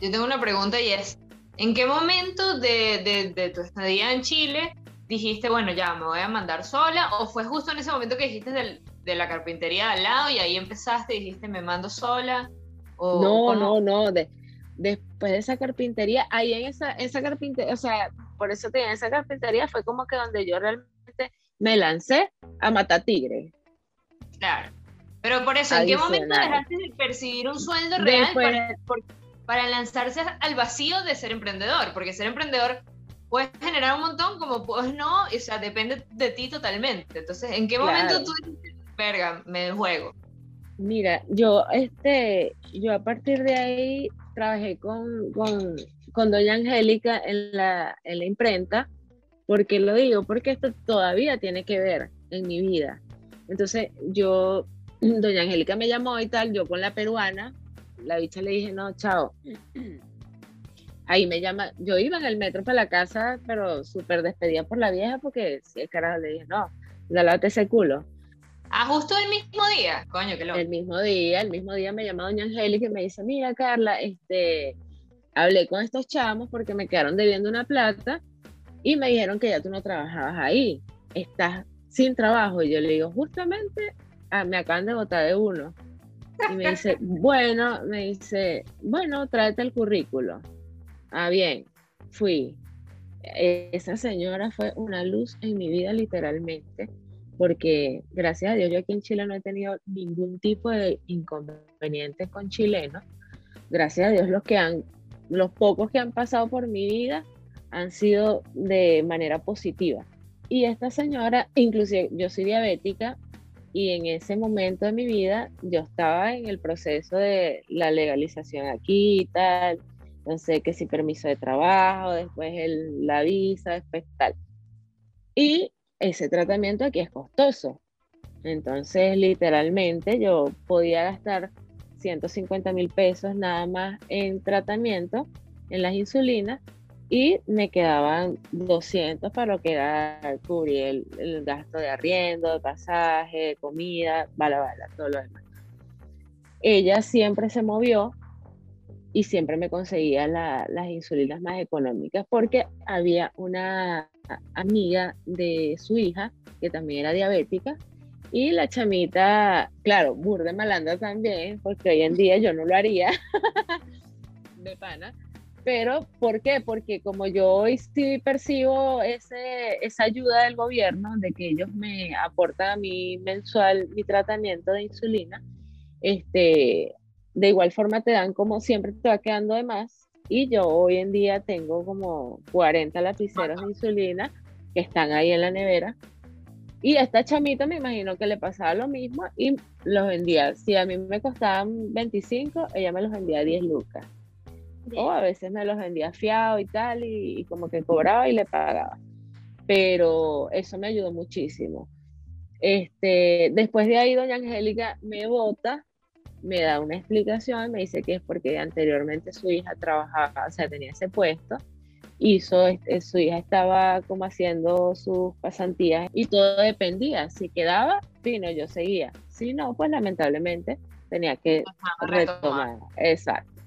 Yo tengo una pregunta y es, ¿en qué momento de, de, tu estadía en Chile dijiste, bueno, ya me voy a mandar sola? ¿O fue justo en ese momento que dijiste de la carpintería de al lado y ahí empezaste y dijiste, me mando sola? ¿O no, no, no, de, después de esa carpintería, ahí en esa, esa carpintería, o sea, por eso tenía esa carpintería, fue como que donde yo realmente me lancé a matar tigres. Claro. Pero por eso, ¿en qué momento dejaste de percibir un sueldo real para, lanzarse al vacío de ser emprendedor? Porque ser emprendedor puedes generar un montón, como pues no, o sea, depende de ti totalmente. Entonces, ¿en qué momento tú dices, verga, me juego? Mira, yo, este, yo a partir de ahí trabajé con, con, con doña Angélica en la, en la imprenta. ¿Por qué lo digo? Porque esto todavía tiene que ver en mi vida. Entonces, yo, doña Angélica me llamó y tal, yo con la peruana, la bicha le dije, no, chao. Ahí me llama, yo iba en el metro para la casa, pero súper despedida por la vieja porque si el carajo le dije, no, lávate ese culo. Ah, justo el mismo día, coño, que loco. El mismo día, el mismo día me llama doña Angélica y me dice, mira Carla, este, hablé con estos chamos porque me quedaron debiendo una plata y me dijeron que ya tú no trabajabas ahí, estás sin trabajo. Y yo le digo, justamente ah, me acaban de botar de uno. Y me dice, bueno, me dice, bueno, tráete el currículo. Ah, bien, fui. Esa señora fue una luz en mi vida literalmente porque gracias a Dios yo aquí en Chile no he tenido ningún tipo de inconvenientes con chilenos. Gracias a Dios los que han, los pocos que han pasado por mi vida han sido de manera positiva. Y esta señora, inclusive yo soy diabética y en ese momento de mi vida yo estaba en el proceso de la legalización aquí y tal, entonces que si permiso de trabajo, después el, la visa, después tal. Y ese tratamiento aquí es costoso. Entonces, literalmente, yo podía gastar 150 mil pesos nada más en tratamiento, en las insulinas, y me quedaban 200 para lo que era cubrir el, gasto de arriendo, de pasaje, de comida, bala, bala, todo lo demás. Ella siempre se movió y siempre me conseguía las insulinas más económicas porque había una amiga de su hija que también era diabética y la chamita, claro, burde malanda también, porque hoy en día yo no lo haría de pana. Pero, ¿por qué? Porque como yo hoy sí percibo ese, esa ayuda del gobierno, de que ellos me aportan a mí mensual mi tratamiento de insulina, este, de igual forma te dan como siempre te va quedando de más y yo hoy en día tengo como 40 lapiceros de insulina que están ahí en la nevera y a esta chamita me imagino que le pasaba lo mismo y los vendía, si a mí me costaban 25, ella me los vendía a 10 lucas. O a veces me los vendía fiado y tal, y, y, como que cobraba y le pagaba. Pero eso me ayudó muchísimo. Este, después de ahí, doña Angélica me vota me da una explicación, me dice que es porque anteriormente su hija trabajaba, o sea, tenía ese puesto, hizo, este, su hija estaba como haciendo sus pasantías y todo dependía, si quedaba, fino, yo seguía, si no, pues lamentablemente tenía que retomar. Exacto.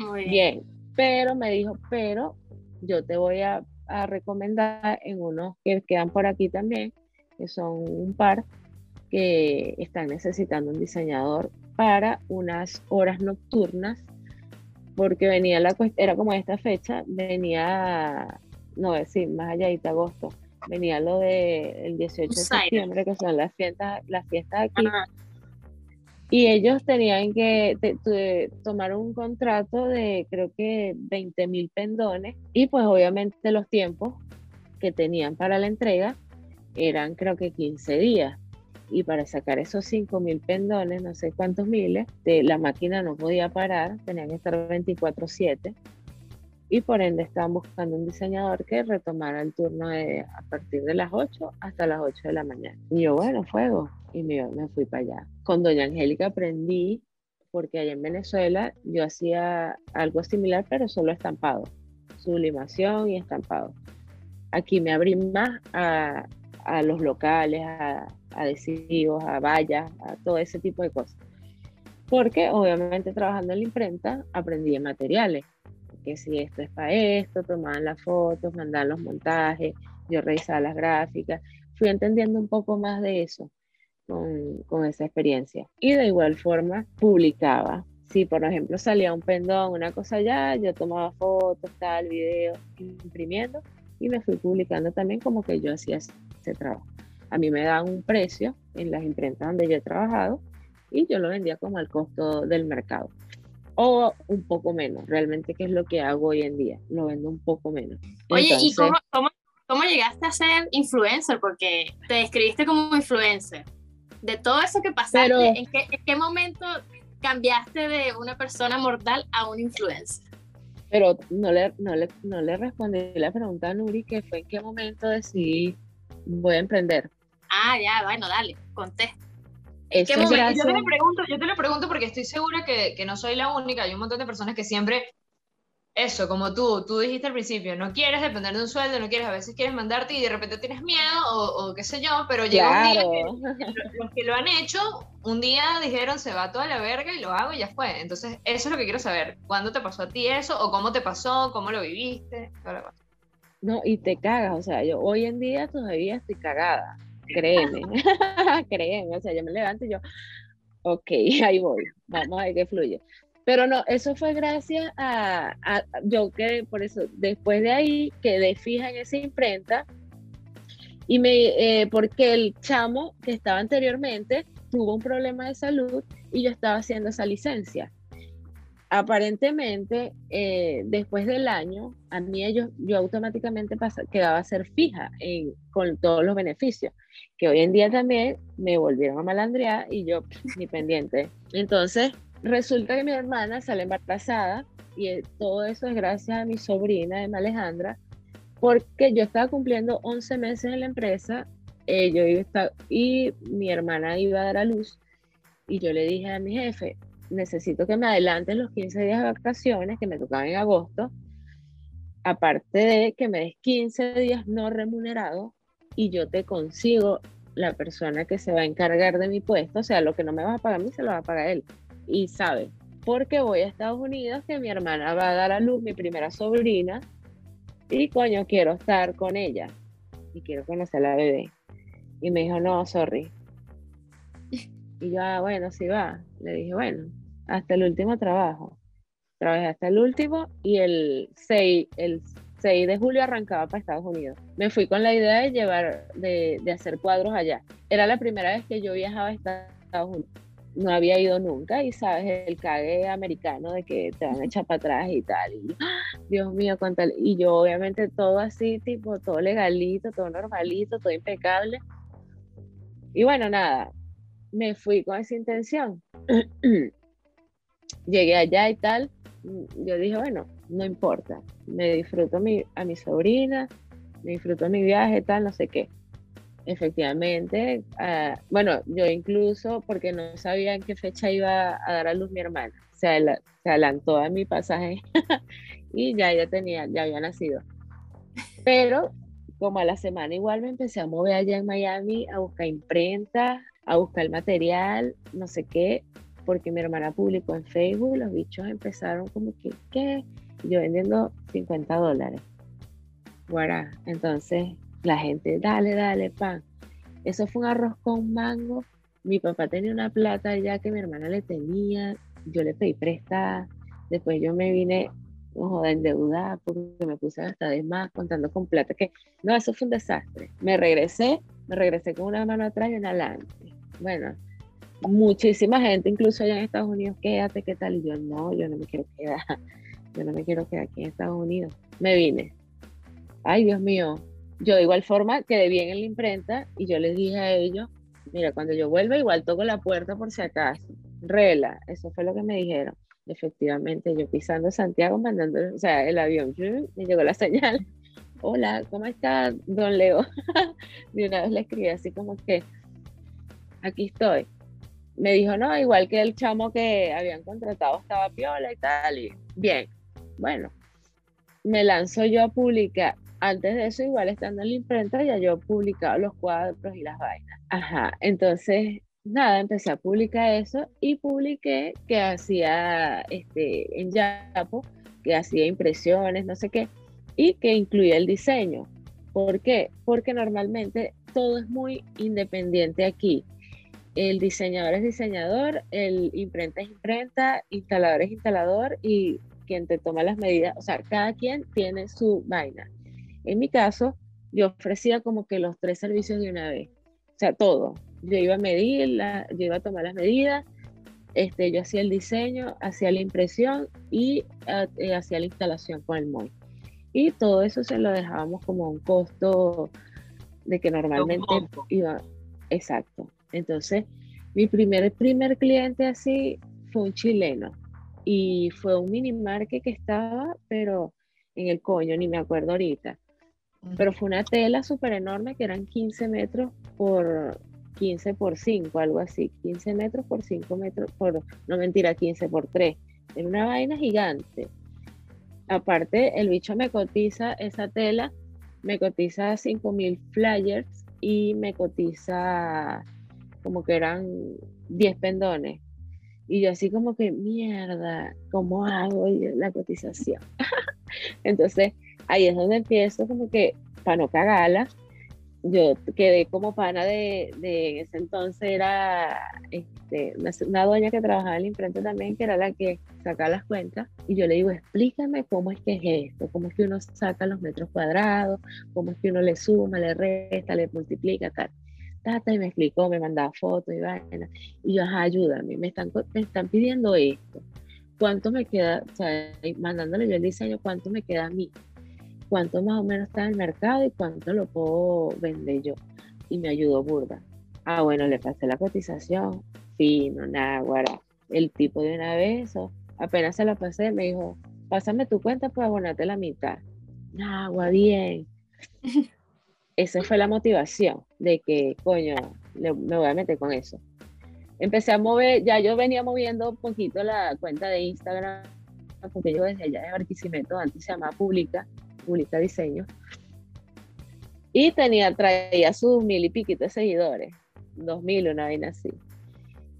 Muy bien. pero me dijo, pero yo te voy a, a recomendar en unos que quedan por aquí también, que son un par, que están necesitando un diseñador para unas horas nocturnas, porque venía la era como esta fecha, venía, no decir, más allá de agosto, venía lo del el 18 de septiembre, que son las fiestas, las fiestas aquí. Y ellos tenían que tomar un contrato de creo que 20 mil pendones y pues obviamente los tiempos que tenían para la entrega eran creo que 15 días. Y para sacar esos 5.000 pendones, no sé cuántos miles, de, la máquina no podía parar, tenían que estar 24/7 y por ende estaban buscando un diseñador que retomara el turno de, a partir de las 8 hasta las 8 de la mañana. Y yo, bueno, fuego, y me, me fui para allá. Con doña Angélica aprendí porque allá en Venezuela yo hacía algo similar, pero solo estampado, sublimación y estampado. Aquí me abrí más a, a los locales, a, adhesivos, a vallas, a todo ese tipo de cosas. Porque obviamente trabajando en la imprenta aprendí en materiales, que si esto es para esto, tomaban las fotos, mandaban los montajes, yo revisaba las gráficas, fui entendiendo un poco más de eso con, con esa experiencia. Y de igual forma publicaba. Si por ejemplo salía un pendón, una cosa allá, yo tomaba fotos, tal, video, imprimiendo y me fui publicando también como que yo hacía ese trabajo. A mí me daban un precio en las imprentas donde yo he trabajado y yo lo vendía como al costo del mercado. O un poco menos, realmente, que es lo que hago hoy en día. Lo vendo un poco menos. Oye, ¿y cómo, cómo, llegaste a ser influencer? Porque te describiste como influencer. De todo eso que pasaste, ¿en, qué, ¿en qué momento cambiaste de una persona mortal a un influencer? Pero no le, no le, no le respondí la pregunta a Nuri, que fue en qué momento decidí voy a emprender. Ah, ya, bueno, dale, contesta. ¿En qué momento? Yo te lo pregunto, yo te lo pregunto porque estoy segura que, que no soy la única, hay un montón de personas que siempre eso, como tú, tú dijiste al principio, no quieres depender de un sueldo, no quieres, a veces quieres mandarte y de repente tienes miedo o, qué sé yo, pero llega un día que los que lo han hecho, un día dijeron se va toda la verga y lo hago y ya fue. Entonces, eso es lo que quiero saber. ¿Cuándo te pasó a ti eso o cómo te pasó, cómo lo viviste? No, y te cagas, o sea, yo hoy en día todavía estoy cagada, créeme, créeme, o sea, yo me levanto y yo, ok, ahí voy, vamos a ver qué fluye. Pero no, eso fue gracias a, yo que por eso, después de ahí quedé fija en esa imprenta y me, eh, porque el chamo que estaba anteriormente tuvo un problema de salud y yo estaba haciendo esa licencia. Aparentemente, eh, después del año, a mí ellos, yo automáticamente quedaba a ser fija con todos los beneficios, que hoy en día también me volvieron a malandrear y yo ni pendiente. Entonces, Resulta que mi hermana sale embarazada y eh, todo eso es gracias a mi sobrina, Emma Alejandra, porque yo estaba cumpliendo 11 meses en la empresa eh, yo iba y mi hermana iba a dar a luz y yo le dije a mi jefe, necesito que me adelanten los 15 días de vacaciones que me tocaban en agosto, aparte de que me des 15 días no remunerados y yo te consigo la persona que se va a encargar de mi puesto, o sea, lo que no me va a pagar a mí se lo va a pagar él y sabe, porque voy a Estados Unidos que mi hermana va a dar a luz mi primera sobrina y coño, quiero estar con ella y quiero conocer a la bebé. Y me dijo, no, sorry. Y yo, ah, bueno, sí va. Le dije, bueno, hasta el último trabajo. Trabajé hasta el último y el 6, el 6 de julio arrancaba para Estados Unidos. Me fui con la idea de llevar, de, de hacer cuadros allá. Era la primera vez que yo viajaba a Estados Unidos. No había ido nunca y sabes el cague americano de que te van a echar para atrás y tal. Y Dios mío cuánto y yo obviamente todo así tipo todo legalito todo normalito todo impecable. Y bueno nada. Me fui con esa intención llegué allá y tal yo dije bueno no importa me disfruto a mi, sobrina me disfruto mi viaje tal no sé qué Efectivamente, ah, bueno, yo incluso porque no sabía en qué fecha iba a dar a luz mi hermana, se, se adelantó a mi pasaje y ya ella tenía, ya había nacido. Pero como a la semana igual me empecé a mover allá en Miami a buscar imprenta, a buscar material, no sé qué, porque mi hermana publicó en Facebook, los bichos empezaron como que, ¿qué? Yo vendiendo 50 dólares. Guará, entonces la gente, dale, dale, pan. Eso fue un arroz con mango. Mi papá tenía una plata ya que mi hermana le tenía. Yo le pedí prestada. Después yo me vine, ojo, de endeudada porque me puse hasta de más contando con plata. Que no, eso fue un desastre. Me regresé, me regresé con una mano atrás y una adelante. Bueno, muchísima gente, incluso allá en Estados Unidos, quédate, ¿qué tal? Y yo, no, yo no me quiero quedar. Yo no me quiero quedar aquí en Estados Unidos. Me vine. Ay, Dios mío, yo de igual forma quedé bien en la imprenta y yo les dije a ellos, mira, cuando yo vuelva igual toco la puerta por si acaso. Rela, eso fue lo que me dijeron. Efectivamente, yo pisando Santiago, mandando, o sea, el avión, me llegó la señal. Hola, ¿cómo está, don Leo? de una vez le escribí así como que, aquí estoy. Me dijo, no, igual que el chamo que habían contratado estaba piola y tal, y bien, bueno, me lanzo yo a publicar. Antes de eso, igual estando en la imprenta, ya yo publicaba los cuadros y las vainas. Ajá, entonces, nada, empecé a publicar eso y publiqué que hacía este, en Yapo, que hacía impresiones, no sé qué, y que incluía el diseño. ¿Por qué? Porque normalmente todo es muy independiente aquí. El diseñador es diseñador, el imprenta es imprenta, instalador es instalador y quien te toma las medidas, o sea, cada quien tiene su vaina. En mi caso, yo ofrecía como que los tres servicios de una vez, o sea, todo. Yo iba a medir, la, yo iba a tomar las medidas, este, yo hacía el diseño, hacía la impresión y eh, hacía la instalación con el MOI. Y todo eso se lo dejábamos como un costo de que normalmente iba, exacto. Entonces, mi primer, primer cliente así fue un chileno y fue un mini market que estaba, pero en el coño, ni me acuerdo ahorita. Pero fue una tela súper enorme que eran 15 metros por 15 por 5, algo así. 15 metros por 5 metros, por, no mentira, 15 por 3. Era una vaina gigante. Aparte, el bicho me cotiza esa tela, me cotiza 5000 flyers y me cotiza como que eran 10 pendones. Y yo así como que, mierda, ¿cómo hago la cotización? Entonces, ahí es donde empiezo como que, para no cagarla, yo quedé como pana de, de ese entonces era este, una, doña que trabajaba en la imprenta también, que era la que sacaba las cuentas, y yo le digo, explícame cómo es que es esto, cómo es que uno saca los metros cuadrados, cómo es que uno le suma, le resta, le multiplica, tal y me explicó, me mandaba fotos y vaina. Y yo, ajá, ayúdame, me están, me están pidiendo esto. ¿Cuánto me queda? O sea, mandándole yo el diseño, ¿cuánto me queda a mí? ¿Cuánto más o menos está en el mercado y cuánto lo puedo vender yo? Y me ayudó burda. Ah, bueno, le pasé la cotización, fino, náguara. El tipo de una vez, apenas se la pasé, me dijo, pásame tu cuenta para abonarte la mitad. Agua, bien. esa fue la motivación de que, coño, me voy a meter con eso. Empecé a mover, ya yo venía moviendo un poquito la cuenta de Instagram, porque yo desde allá de Barquisimeto, antes se llamaba Publica, Publica Diseño, y tenía, traía sus mil y piquito de seguidores, dos mil, una vaina así.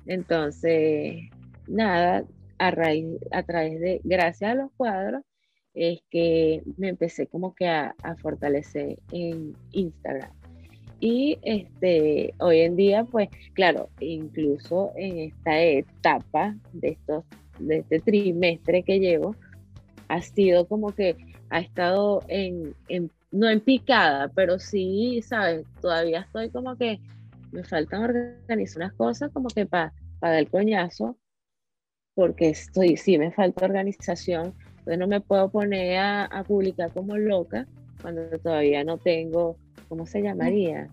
Entonces, nada, a raíz, a través de, gracias a los cuadros, es que me empecé como que a, fortalecer en Instagram. Y este, hoy en día, pues claro, incluso en esta etapa de, estos, de este trimestre que llevo, ha sido como que ha estado en, no en picada, pero sí, ¿sabes? Todavía estoy como que me faltan organizar unas cosas como que para dar el coñazo, porque estoy, sí, me falta organización entonces no me puedo poner a, publicar como loca cuando todavía no tengo, ¿cómo se llamaría?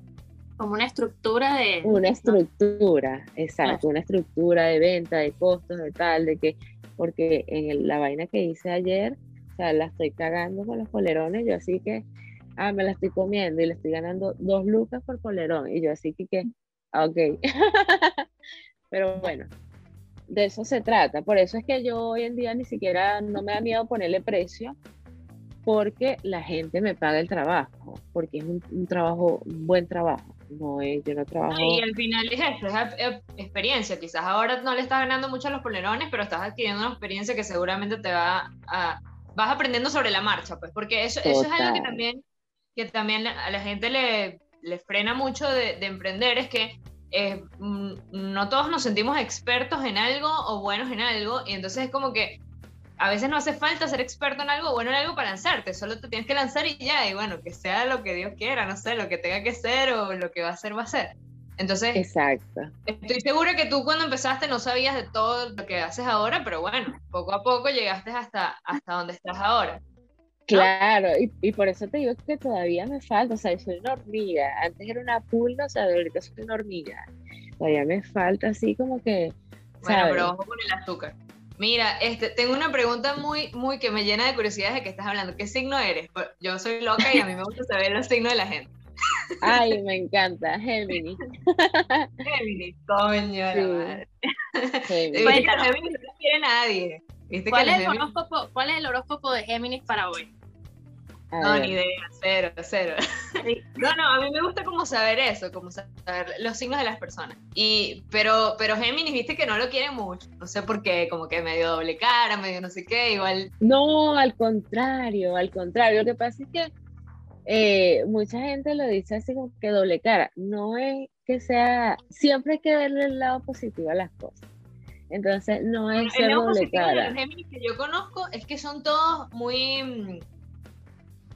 Como una estructura de... Una estructura, exacto, una estructura de venta, de costos, de tal, de que, porque en la vaina que hice ayer, o sea, la estoy cagando con los polerones, yo así que, ah, me la estoy comiendo y le estoy ganando dos lucas por polerón, y yo así que, que ok. Pero bueno, de eso se trata. Por eso es que yo hoy en día ni siquiera no me da miedo ponerle precio, porque la gente me paga el trabajo, porque es un, trabajo, un buen trabajo. No es, yo no trabajo. y al final es eso, es experiencia. Quizás ahora no le estás ganando mucho a los polerones, pero estás adquiriendo una experiencia que seguramente te va a. vas aprendiendo sobre la marcha, pues, porque eso, eso es algo que también, que también a la gente le, le frena mucho de, de emprender, es que eh, mm, no todos nos sentimos expertos en algo o buenos en algo, y entonces es como que a veces no hace falta ser experto en algo bueno en algo para lanzarte, solo te tienes que lanzar y ya, y bueno, que sea lo que Dios quiera, no sé, lo que tenga que ser o lo que va a ser, va a ser. Entonces, Exacto. estoy segura que tú cuando empezaste no sabías de todo lo que haces ahora, pero bueno, poco a poco llegaste hasta, hasta donde estás ahora. Claro, y, por eso te digo que todavía me falta, o sea, soy una hormiga. Antes era una pulga, o sea, ahorita soy una hormiga. Todavía me falta así como que. Bueno, pero vamos con el azúcar. Mira, este, tengo una pregunta muy, muy que me llena de curiosidad de que estás hablando. ¿Qué signo eres? Yo soy loca y a mí me gusta saber los signos de la gente. Ay, me encanta, Géminis. Géminis, coño, la madre. Géminis. no quiere nadie. ¿Cuál, es el horóscopo, ¿Cuál es el horóscopo de Géminis para hoy? No, ni idea, cero, cero. No, no, a mí me gusta como saber eso, como saber los signos de las personas. Y, pero, pero Géminis, viste que no lo quiere mucho. No sé por qué, como que medio doble cara, medio no sé qué, igual. No, al contrario, al contrario. Lo que pasa es que eh, mucha gente lo dice así como que doble cara. No es que sea, siempre hay que verle el lado positivo a las cosas. Entonces, no es ser doble cara. De los Géminis que yo conozco es que son todos muy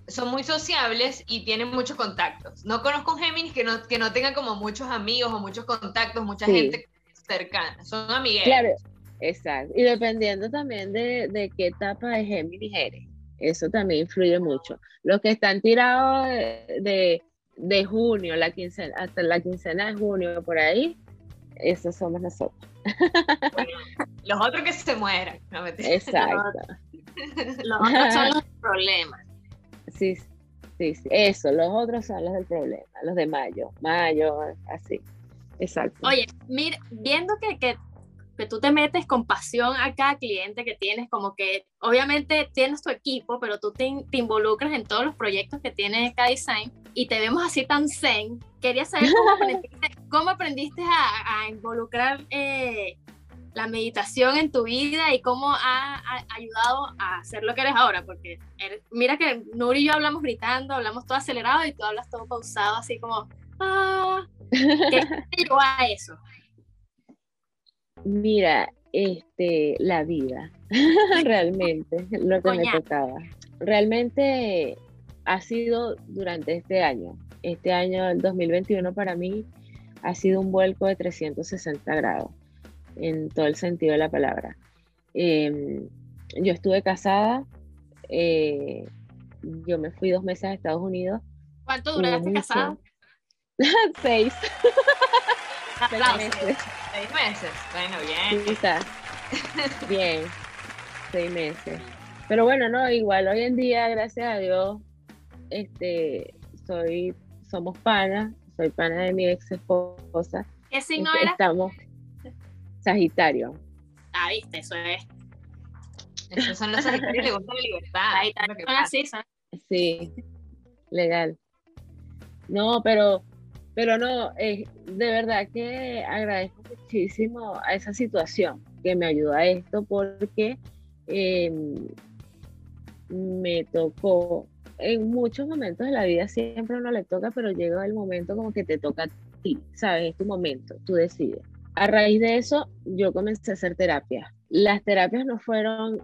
son muy sociables y tienen muchos contactos. No conozco un Géminis que no, que no tenga como muchos amigos o muchos contactos, mucha gente cercana. Son amigueros. Claro, exacto. Y dependiendo también de, de qué etapa de Géminis eres. Eso también influye mucho. Los que están tirados de, de, junio, la quincena, hasta la quincena de junio, por ahí, esos somos nosotros. los otros que se mueran. Exacto. Los otros son los problemas sí, sí, sí. Eso, los otros son los del problema, los de mayo, mayo, así. Exacto. Oye, mira, viendo que, que, que, tú te metes con pasión a cada cliente que tienes, como que obviamente tienes tu equipo, pero tú te, te involucras en todos los proyectos que tiene K-Design y te vemos así tan zen. Quería saber cómo aprendiste, cómo aprendiste a, a involucrar eh, la meditación en tu vida y cómo ha, ayudado a hacer lo que eres ahora, porque mira que Nuri y yo hablamos gritando, hablamos todo acelerado y tú hablas todo pausado, así como, ah, ¿qué te llevó a eso? Mira, este, la vida, realmente, lo que me tocaba. Realmente ha sido durante este año, este año, el 2021 para mí, ha sido un vuelco de 360 grados en todo el sentido de la palabra. Em, yo estuve casada, eh, yo me fui dos meses a Estados Unidos. ¿Cuánto duraste casada? Seis. Seis meses. Seis meses. Bueno, bien. Bien. Seis meses. Pero bueno, no, igual hoy en día, gracias a Dios, este, soy, somos panas, soy pana de mi ex esposa. ¿Qué signo este, era? Sagitario. Ah, viste, eso es. Esos son los Sagitarios le gusta la libertad. Ahí está, Sí, legal. No, pero, pero no, de verdad que agradezco muchísimo a esa situación que me ayudó a esto porque em, me tocó en muchos momentos de la vida siempre uno le toca, pero llega el momento como que te toca a ti, ¿sabes? Es tu momento, tú decides. A raíz de eso, yo comencé a hacer terapia. Las terapias no fueron,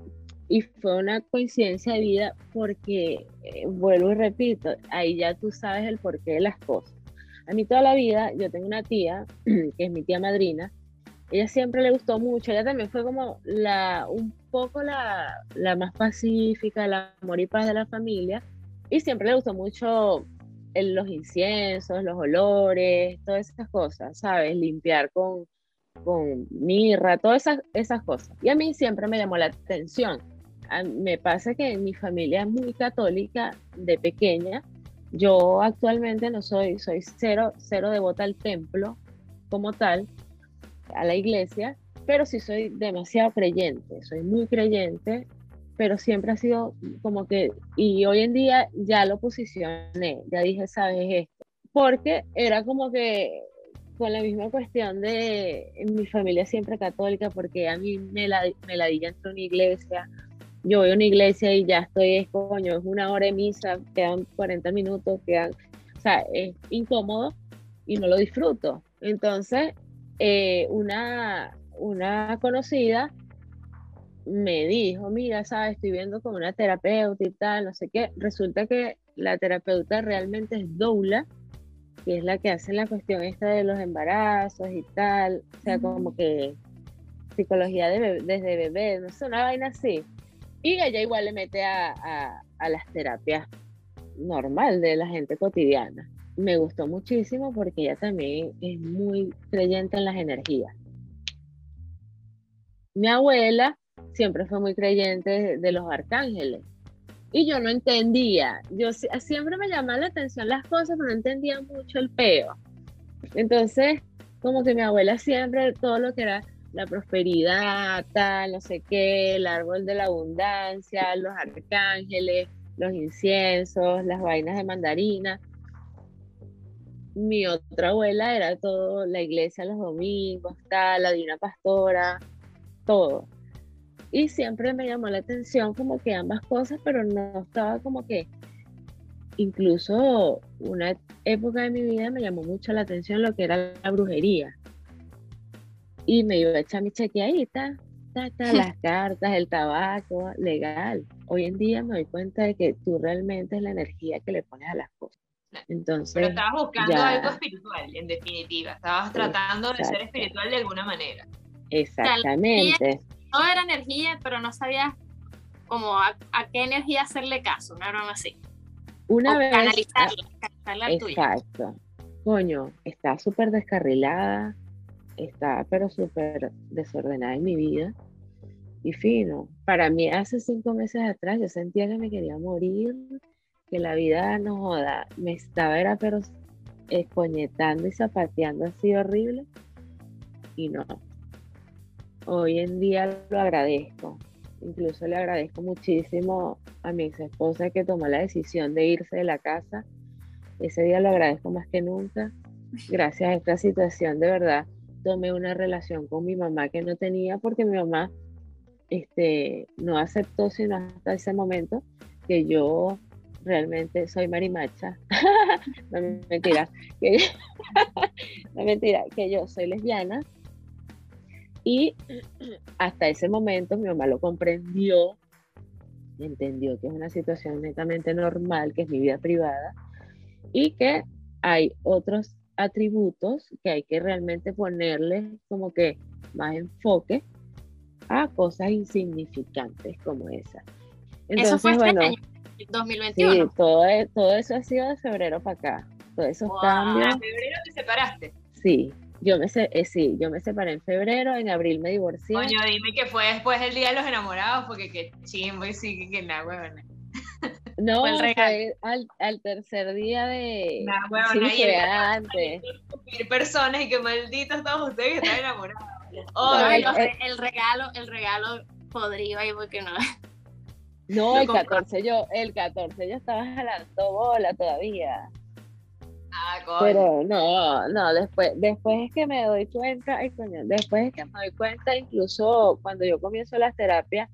y fue una coincidencia de vida porque, eh, vuelvo y repito, ahí ya tú sabes el porqué de las cosas. A mí toda la vida, yo tengo una tía, que es mi tía madrina, ella siempre le gustó mucho, ella también fue como la, un poco la, la más pacífica, la amor y paz de la familia, y siempre le gustó mucho los inciensos, los olores, todas esas cosas, ¿sabes? Limpiar con, con mirra, todas esas, esas cosas. Y a mí siempre me llamó la atención. me pasa que mi familia es muy católica de pequeña. Yo actualmente no soy, soy cero, cero devota al templo como tal, a la iglesia, pero sí soy demasiado creyente, soy muy creyente, pero siempre ha sido como que, y hoy en día ya lo posicioné, ya dije, sabes esto, porque era como que con la misma cuestión de mi familia siempre católica, porque a mí me la, me la entre una iglesia. Yo voy a una iglesia y ya estoy, es coño, es una hora de misa, quedan 40 minutos, quedan, o sea, es incómodo y no lo disfruto. Entonces, eh, una, una conocida me dijo, mira, sabes, estoy viendo con una terapeuta y tal, no sé qué. Resulta que la terapeuta realmente es doula que es la que hace la cuestión esta de los embarazos y tal, o sea, como que psicología de desde bebé, no sé, una vaina así. Y ella igual le mete a, a, las terapias normal de la gente cotidiana. Me gustó muchísimo porque ella también es muy creyente en las energías. Mi abuela siempre fue muy creyente de los arcángeles. Y yo no entendía, yo siempre me llamaba la atención las cosas, pero no entendía mucho el peo. Entonces, como que mi abuela siempre, todo lo que era la prosperidad, tal, no sé qué, el árbol de la abundancia, los arcángeles, los inciensos, las vainas de mandarina. Mi otra abuela era todo, la iglesia los domingos, tal, la divina pastora, todo. Y siempre me llamó la atención como que ambas cosas, pero no estaba como que, incluso una época de mi vida me llamó mucho la atención lo que era la brujería y me iba a echar mi chequeadita, las cartas, el tabaco, legal. Hoy en día me doy cuenta de que tú realmente es la energía que le pones a las cosas. Entonces, Pero estabas buscando algo espiritual, en definitiva. Estabas tratando de ser espiritual de alguna manera. Exactamente. Todo era energía, pero no sabías como a, qué energía hacerle caso, una broma así. Una vez. Canalizarla, canalizarla Exacto. Coño, está súper descarrilada estaba pero súper desordenada en mi vida. Y fino, para mí hace cinco meses atrás yo sentía que me quería morir, que la vida no joda, me estaba era pero escoñetando y zapateando así horrible. Y no, hoy en día lo agradezco. Incluso le agradezco muchísimo a mi ex esposa que tomó la decisión de irse de la casa. Ese día lo agradezco más que nunca. Gracias a esta situación, de verdad, tomé una relación con mi mamá que no tenía porque mi mamá este, no aceptó sino hasta ese momento que yo realmente soy marimacha. no mentira. Mentira, que yo soy lesbiana. Y hasta ese momento mi mamá lo comprendió, entendió que es una situación netamente normal, que es mi vida privada y que hay otros atributos que hay que realmente ponerle como que más enfoque a cosas insignificantes como esa. Entonces, eso fue este bueno, 2021. Sí, todo, e, todo eso ha sido de febrero para acá. Todos esos cambios. ¿En febrero te separaste? Sí, yo me, eh, sí, yo me separé en febrero, en abril me divorcié. Coño, dime que fue después del Día de los Enamorados, porque que chimbo y sí, que, nada, huevona. No, fue al, al, tercer día de. Nah, bueno, sí, fue antes. personas y que malditos todos ustedes que están enamorados. Oh, no, el, el, regalo, el regalo podrido ahí porque no. No, el 14 yo, el 14 yo estaba jalando bola todavía. Ah. Pero no, no, después, después es que me doy cuenta, ay, coño, después es que me doy cuenta, incluso cuando yo comienzo las terapias,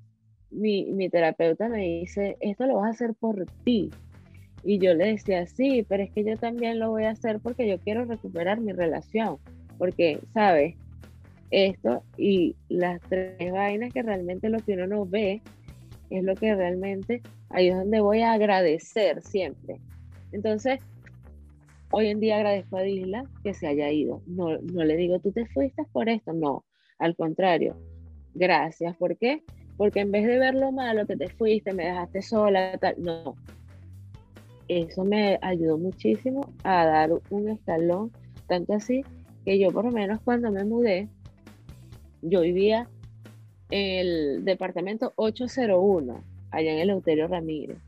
mi, mi terapeuta me dice, esto lo vas a hacer por ti. Y yo le decía, sí, pero es que yo también lo voy a hacer porque yo quiero recuperar mi relación. Porque, ¿sabes? Esto y las tres vainas que realmente lo que uno no ve es lo que realmente ahí es donde voy a agradecer siempre. Entonces, hoy en día agradezco a Disla que se haya ido. No, no le digo, tú te fuiste por esto, no. Al contrario, gracias. ¿Por qué? Porque en vez de ver lo malo que te fuiste, me dejaste sola, tal, no. Eso me ayudó muchísimo a dar un escalón, tanto así que yo por lo menos cuando me mudé, yo vivía en el departamento 801, allá en el Euterio Ramírez.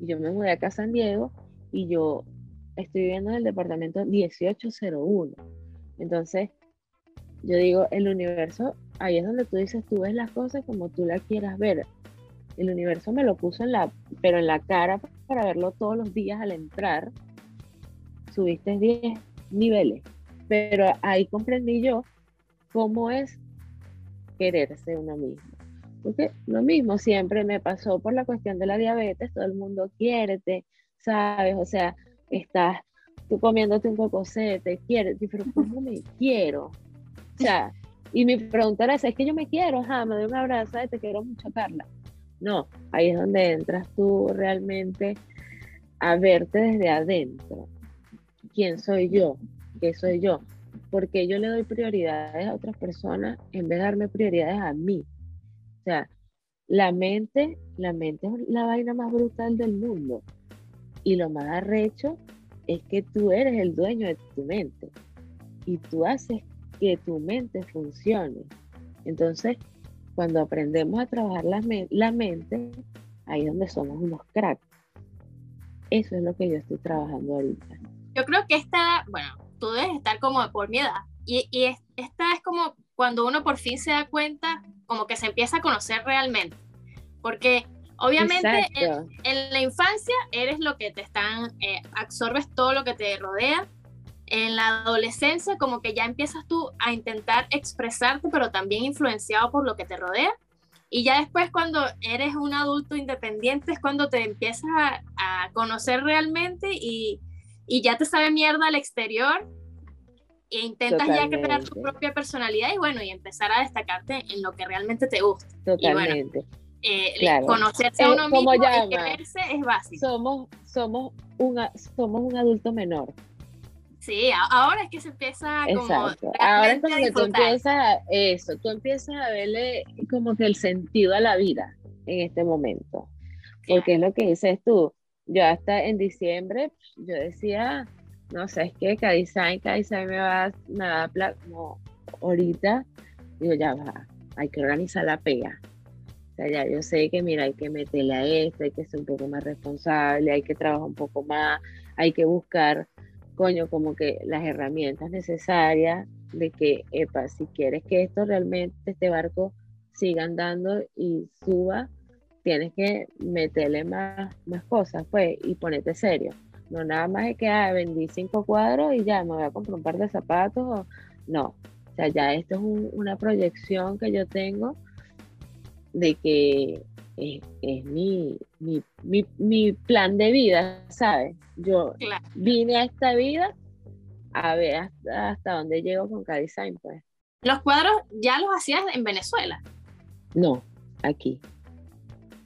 Y yo me mudé acá a San Diego y yo estoy viviendo en el departamento 1801. Entonces, yo digo, el universo ahí es donde tú dices, tú ves las cosas como tú las quieras ver. El universo me lo puso en la, pero en la cara para verlo todos los días al entrar. Subiste 10 niveles, pero ahí comprendí yo cómo es quererse uno mismo. Porque lo mismo siempre me pasó por la cuestión de la diabetes, todo el mundo quiere, ¿sabes? O sea, estás tú comiéndote un cocosete, quieres, pero ¿cómo me quiero? O sea, y mi pregunta era, es que yo me quiero, ajá, me doy un abrazo, te quiero mucho, Carla. No, ahí es donde entras tú realmente a verte desde adentro. ¿Quién soy yo? ¿Qué soy yo? Porque yo le doy prioridades a otras personas en vez de darme prioridades a mí. O sea, la mente, la mente es la vaina más brutal del mundo. Y lo más arrecho es que tú eres el dueño de tu mente. Y tú haces que tu mente funcione. Entonces, cuando aprendemos a trabajar la, mente, ahí es donde somos unos cracks. Eso es lo que yo estoy trabajando ahorita. Yo creo que esta, bueno, tú debes estar como por mi edad. Y, y esta es como cuando uno por fin se da cuenta, como que se empieza a conocer realmente. Porque obviamente en, la infancia eres lo que te están, eh, absorbes todo lo que te rodea. En la adolescencia como que ya empiezas tú a intentar expresarte, pero también influenciado por lo que te rodea. Y ya después cuando eres un adulto independiente es cuando te empiezas a, conocer realmente y, y, ya te sabe mierda al exterior e intentas ya crear tu propia personalidad y bueno, y empezar a destacarte en lo que realmente te gusta. Totalmente. Y bueno, conocerse a eh, uno mismo y quererse es básico. Somos, somos, una, somos un adulto menor. Sí, ahora es que se empieza como Ahora es cuando tú empiezas a, eso, tú empiezas a verle como que el sentido a la vida en este momento. Porque es lo que dices tú. Yo hasta en diciembre, yo decía, no sé, es que K-Design, me va, me va a, como ahorita, digo, ya va, hay que organizar la pega. O sea, ya yo sé que, mira, hay que meterle a esto, hay que ser un poco más responsable, hay que trabajar un poco más, hay que buscar coño, como que las herramientas necesarias de que, epa, si quieres que esto realmente, este barco siga andando y suba, tienes que meterle más, más cosas, pues, y ponerte serio. No nada más es que ah, vendí cinco cuadros y ya me voy a comprar un par de zapatos. O... No, o sea, ya esto es una proyección que yo tengo de que es, mi, mi, plan de vida, ¿sabes? Yo vine a esta vida a ver hasta, hasta dónde llego con K-Design, pues. ¿Los cuadros ya los hacías en Venezuela? No, aquí.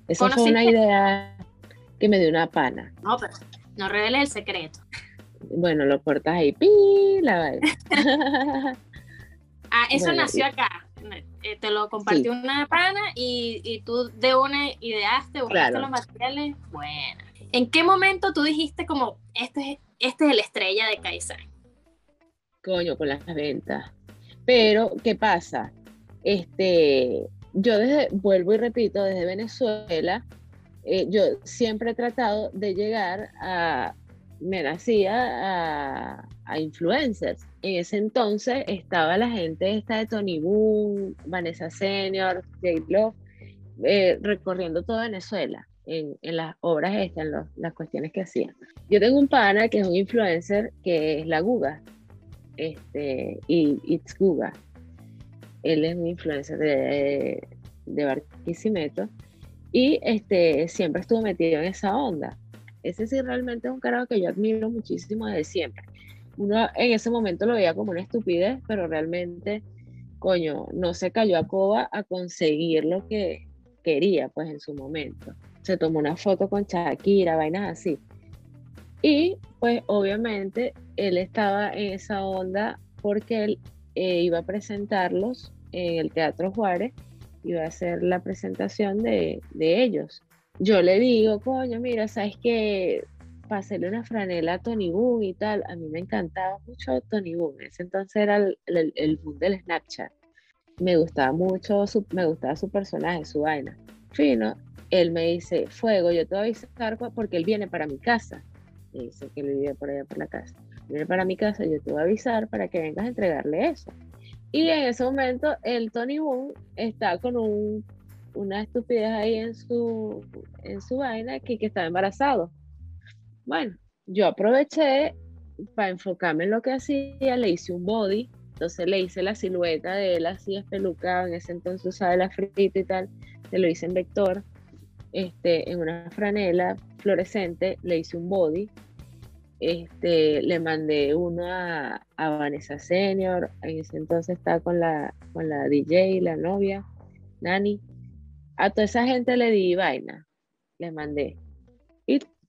Esa fue una idea que me dio una pana. No, pero no reveles el secreto. Bueno, lo cortas ahí, pi, la ah, eso nació acá. Eh, te lo compartió una pana y, y, tú de una ideaste, buscaste los materiales. Bueno, ¿en qué momento tú dijiste como, este es, este es la estrella de Kaizen? Coño, con las ventas. Pero, ¿qué pasa? Este, yo desde, vuelvo y repito, desde Venezuela, eh, yo siempre he tratado de llegar a, me nacía a influencers en ese entonces estaba la gente esta de Tony Boom, Vanessa Senior, Jade Love, eh, recorriendo toda Venezuela en, las obras estas, en las cuestiones que hacían. Yo tengo un pana que es un influencer que es la Guga, este, y It's Guga. Él es un influencer de, de Barquisimeto y este, siempre estuvo metido en esa onda. Ese sí realmente es un carajo que yo admiro muchísimo desde siempre uno en ese momento lo veía como una estupidez, pero realmente, coño, no se cayó a coba a conseguir lo que quería, pues en su momento. Se tomó una foto con Shakira, vainas así. Y pues obviamente él estaba en esa onda porque él eh, iba a presentarlos en el Teatro Juárez, iba a hacer la presentación de, de ellos. Yo le digo, coño, mira, sabes que para hacerle una franela a Tony Boom y tal. A mí me encantaba mucho Tony Boom. Ese entonces era el, el, boom del Snapchat. Me gustaba mucho, su, me gustaba su personaje, su vaina. Fino, él me dice, Fuego, yo te voy a avisar porque él viene para mi casa. Me dice que él vivía por allá por la casa. Viene para mi casa, yo te voy a avisar para que vengas a entregarle eso. Y en ese momento el Tony Boom está con un, una estupidez ahí en su, en su vaina que, que estaba embarazado. Bueno, yo aproveché para enfocarme en lo que hacía, le hice un body, entonces le hice la silueta de él así espelucado, en ese entonces usaba la frita y tal, se lo hice en vector, este, en una franela fluorescente, le hice un body, este, le mandé uno a, Vanessa Senior, en ese entonces estaba con la, con la DJ, la novia, Nani, a toda esa gente le di vaina, le mandé.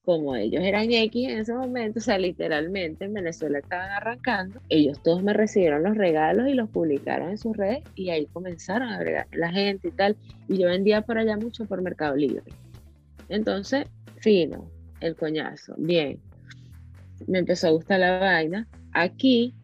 Como ellos eran X en ese momento, o sea, literalmente en Venezuela estaban arrancando, ellos todos me recibieron los regalos y los publicaron en sus redes y ahí comenzaron a agregar la gente y tal. Y yo vendía por allá mucho por Mercado Libre. Entonces, fino, el coñazo, bien. Me empezó a gustar la vaina. Aquí,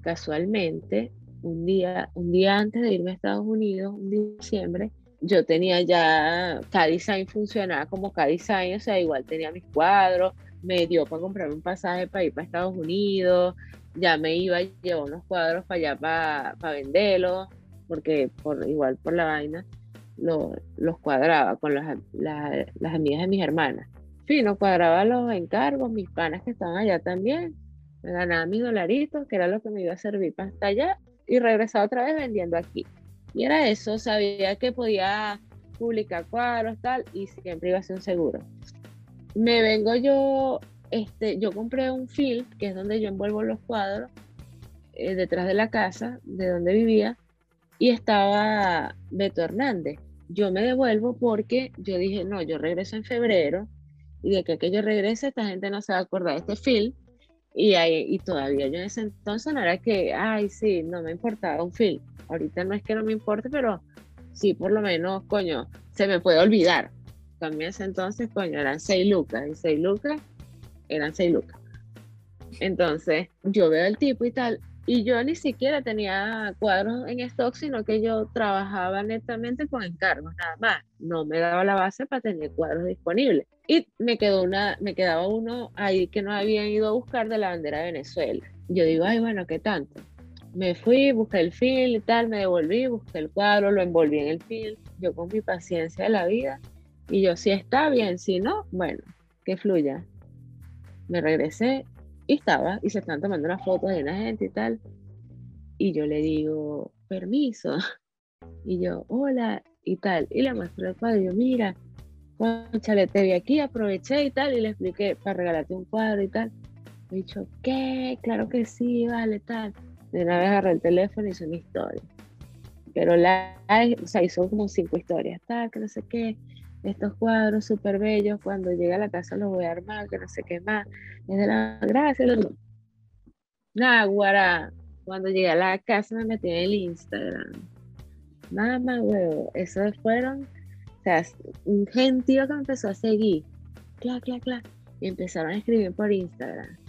casualmente, un día, un día antes de irme a Estados Unidos, un diciembre, yo tenía ya K-Design funcionaba como K-Design, o sea, igual tenía mis cuadros, me dio para comprar un pasaje para ir para Estados Unidos, ya me iba a llevar unos cuadros para allá para, para venderlos, porque por igual por la vaina los cuadraba con las, las, amigas de mis hermanas. no cuadraba los encargos, mis panas que estaban allá también, me ganaba mis dolaritos, que era lo que me iba a servir para estar allá, y regresaba otra vez vendiendo aquí. Y era eso, sabía que podía publicar cuadros, tal, y siempre iba a ser un seguro. Me vengo yo, este, yo compré un film, que es donde yo envuelvo los cuadros, eh, detrás de la casa, de donde vivía, y estaba Beto Hernández. Yo me devuelvo porque yo dije, no, yo regreso en febrero, y de que, que yo regrese, esta gente no se va a acordar de este film, y, ahí, y todavía yo en ese entonces no era que, ay, sí, no me importaba un film Ahorita no es que no me importe, pero sí, por lo menos, coño, se me puede olvidar. También ese entonces, coño, eran seis lucas. Y seis lucas eran seis lucas. Entonces, yo veo el tipo y tal. Y yo ni siquiera tenía cuadros en stock, sino que yo trabajaba netamente con encargos, nada más. No me daba la base para tener cuadros disponibles. Y me quedó una, me quedaba uno ahí que no habían ido a buscar de la bandera de Venezuela. Yo digo, ay, bueno, ¿qué tanto? Me fui, busqué el film y tal, me devolví, busqué el cuadro, lo envolví en el film, yo con mi paciencia de la vida, y yo si está bien, si no, bueno, que fluya. Me regresé y estaba, y se están tomando unas fotos de la gente y tal, y yo le digo, permiso, y yo, hola, y tal, y le muestro el cuadro, y yo, mira, conchale, te vi aquí, aproveché y tal, y le expliqué para regalarte un cuadro y tal. Me dicho, ¿qué? Claro que sí, vale, tal de una vez agarré el teléfono y hice una historia. Pero la, o sea, hizo como cinco historias, tal, que no sé qué. Estos cuadros súper bellos, cuando llegue a la casa los voy a armar, que no sé qué más. Es de la gracia. Náguara, cuando llegué a la casa me metí en el Instagram. Nada más, huevo. Esos fueron, o sea, un gentío que me empezó a seguir. Cla, cla, cla. Y empezaron a escribir por Instagram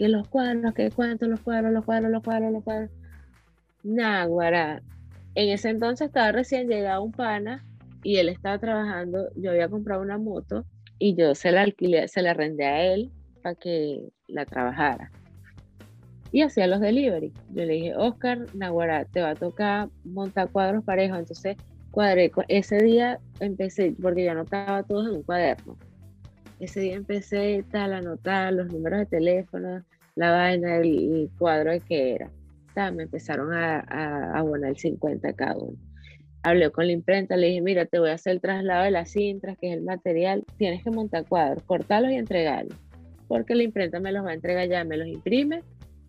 que los cuadros, que cuánto los cuadros, los cuadros, los cuadros, los cuadros. Náguara. En ese entonces estaba recién llegado un pana y él estaba trabajando, yo había comprado una moto y yo se la alquilé, se la rendé a él para que la trabajara. Y hacía los delivery. Yo le dije, Oscar, Naguará, te va a tocar montar cuadros parejos. Entonces cuadré, ese día empecé, porque yo anotaba todos en un cuaderno ese día empecé tal, a anotar los números de teléfono, la vaina, el, cuadro de que era. me empezaron a, a, abonar el 50 cada uno. Hablé con la imprenta, le dije, mira, te voy a hacer el traslado de las cintras, que es el material, tienes que montar cuadros, cortarlos y entregarlos, porque la imprenta me los va a entregar ya, me los imprime,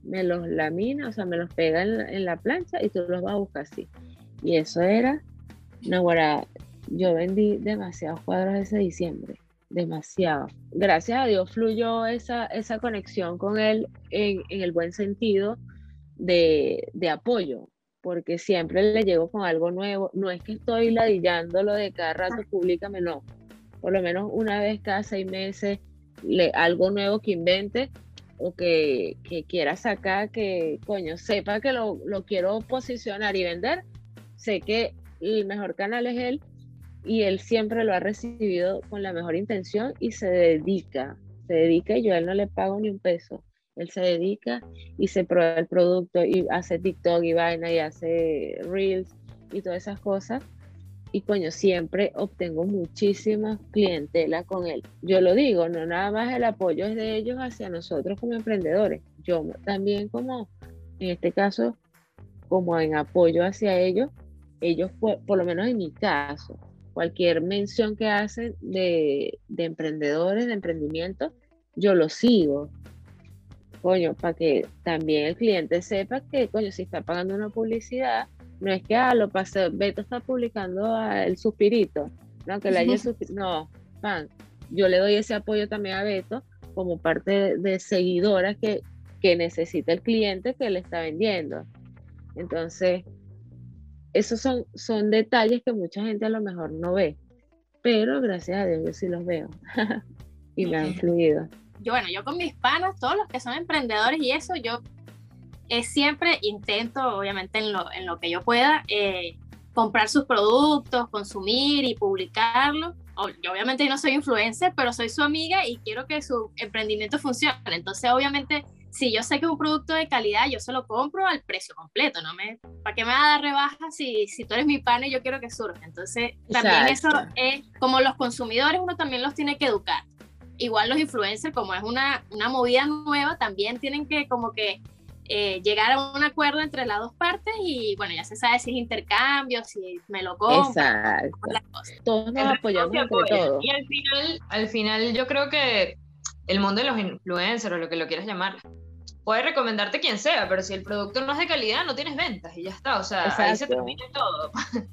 me los lamina, o sea, me los pega en, la plancha y tú los vas a buscar así. Y eso era, no, yo vendí demasiados cuadros ese diciembre demasiado. Gracias a Dios fluyó esa, esa conexión con él en, el buen sentido de, apoyo, porque siempre le llego con algo nuevo. No es que estoy ladillándolo de cada rato, públicame, no. Por lo menos una vez cada seis meses, le, algo nuevo que invente o que, quiera sacar, que coño, sepa que lo, lo quiero posicionar y vender. Sé que el mejor canal es él y él siempre lo ha recibido con la mejor intención y se dedica, se dedica y yo a él no le pago ni un peso. Él se dedica y se prueba el producto y hace TikTok y vaina y hace Reels y todas esas cosas. Y coño, siempre obtengo muchísima clientela con él. Yo lo digo, no nada más el apoyo es de ellos hacia nosotros como emprendedores. Yo también como, en este caso, como en apoyo hacia ellos, ellos, por lo menos en mi caso, cualquier mención que hacen de, emprendedores, de emprendimiento, yo lo sigo. Coño, para que también el cliente sepa que, coño, si está pagando una publicidad, no es que, ah, lo pasé, Beto está publicando el suspirito, no, que le haya no, pan, yo le doy ese apoyo también a Beto como parte de, seguidora que, que necesita el cliente que le está vendiendo. Entonces, esos son, son detalles que mucha gente a lo mejor no ve, pero gracias a Dios yo sí los veo y me han fluido. Yo, bueno, yo con mis panas, todos los que son emprendedores y eso, yo siempre intento, obviamente en lo, en lo que yo pueda, eh, comprar sus productos, consumir y publicarlo. Yo obviamente no soy influencer, pero soy su amiga y quiero que su emprendimiento funcione. Entonces, obviamente, si yo sé que es un producto de calidad, yo se lo compro al precio completo, ¿no? Me, ¿Para qué me va a dar rebaja si, si tú eres mi pan y yo quiero que surja? Entonces, también eso es, como los consumidores, uno también los tiene que educar. Igual los influencers, como es una, una movida nueva, también tienen que como que eh, llegar a un acuerdo entre las dos partes y bueno, ya se sabe si es intercambio, si me lo compro. Exacto. Todos nos apoyamos entre todos. Y al final, al final yo creo que el mundo de los influencers o lo que lo quieras llamar, puede recomendarte quien sea, pero si el producto no es de calidad, no tienes ventas y ya está. O sea, ahí se termina todo.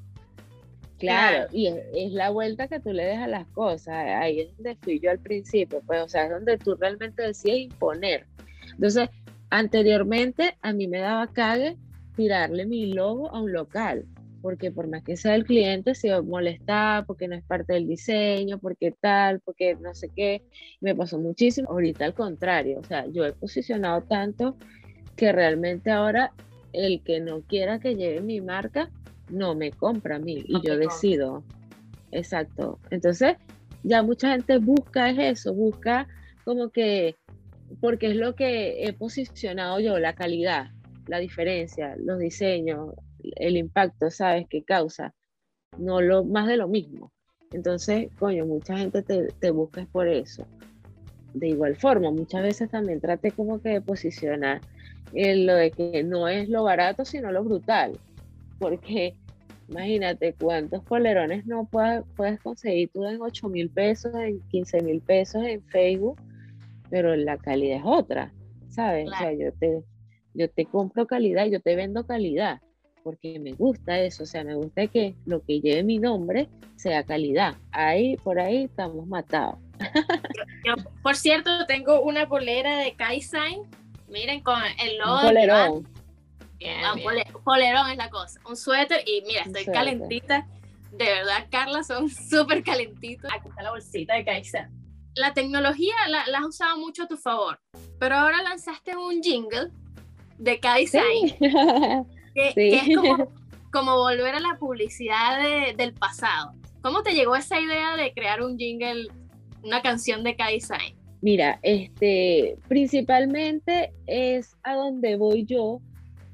Claro, y es, la vuelta que tú le das a las cosas. Ahí es donde fui yo al principio, pues, o sea, es donde tú realmente decides imponer. Entonces, Anteriormente a mí me daba cague tirarle mi logo a un local, porque por más que sea el cliente se molesta porque no es parte del diseño, porque tal, porque no sé qué, me pasó muchísimo. Ahorita al contrario, o sea, yo he posicionado tanto que realmente ahora el que no quiera que lleve mi marca no me compra a mí y yo decido. Exacto. Entonces, ya mucha gente busca eso, busca como que porque es lo que he posicionado yo, la calidad, la diferencia, los diseños, el impacto, ¿sabes? Que causa, no lo más de lo mismo. Entonces, coño, mucha gente te, te busca por eso. De igual forma, muchas veces también trate como que de posicionar en lo de que no es lo barato, sino lo brutal. Porque imagínate cuántos polerones no puedes, puedes conseguir tú en 8 mil pesos, en 15 mil pesos en Facebook pero la calidad es otra, ¿sabes? O sea, yo te, yo te compro calidad, yo te vendo calidad, porque me gusta eso, o sea, me gusta que lo que lleve mi nombre sea calidad. Ahí, por ahí estamos matados. Yo, por cierto, tengo una polera de Kaizen, miren, con el logo. Un polerón. Ah, un polerón es la cosa, un suéter y mira, estoy calentita. De verdad, Carla, son súper calentitos. Aquí está la bolsita de Kaizen la tecnología la, has usado mucho a tu favor, pero ahora lanzaste un jingle de cada design, que, es como, volver a la publicidad del pasado. ¿Cómo te llegó esa idea de crear un jingle, una canción de cada design? Mira, este, principalmente es a donde voy yo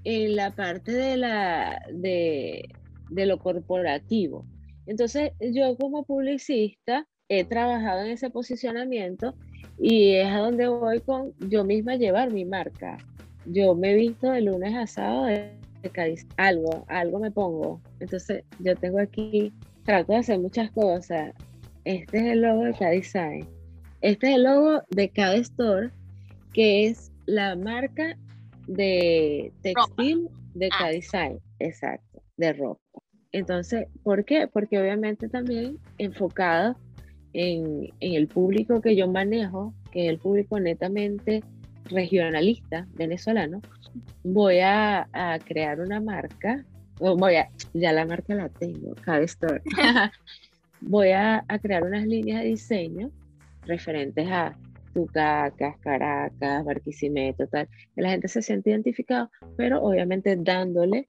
en la parte de, la, de, de lo corporativo. Entonces, yo como publicista, he trabajado en ese posicionamiento y es a donde voy con yo misma llevar mi marca. Yo me he visto de lunes a sábado de, algo, algo me pongo. Entonces yo tengo aquí, trato de hacer muchas cosas. Este es el logo de cada design. Este es el logo de cada store, que es la marca de textil de cada ah. design. Exacto, de ropa. Entonces, ¿por qué? Porque obviamente también enfocado en, el público que yo manejo, que es el público netamente regionalista venezolano, voy a, crear una marca, voy a, ya la marca la tengo, cada store. voy a, crear unas líneas de diseño referentes a Tucacas, Caracas, Barquisimeto, tal, que la gente se siente identificado, pero obviamente dándole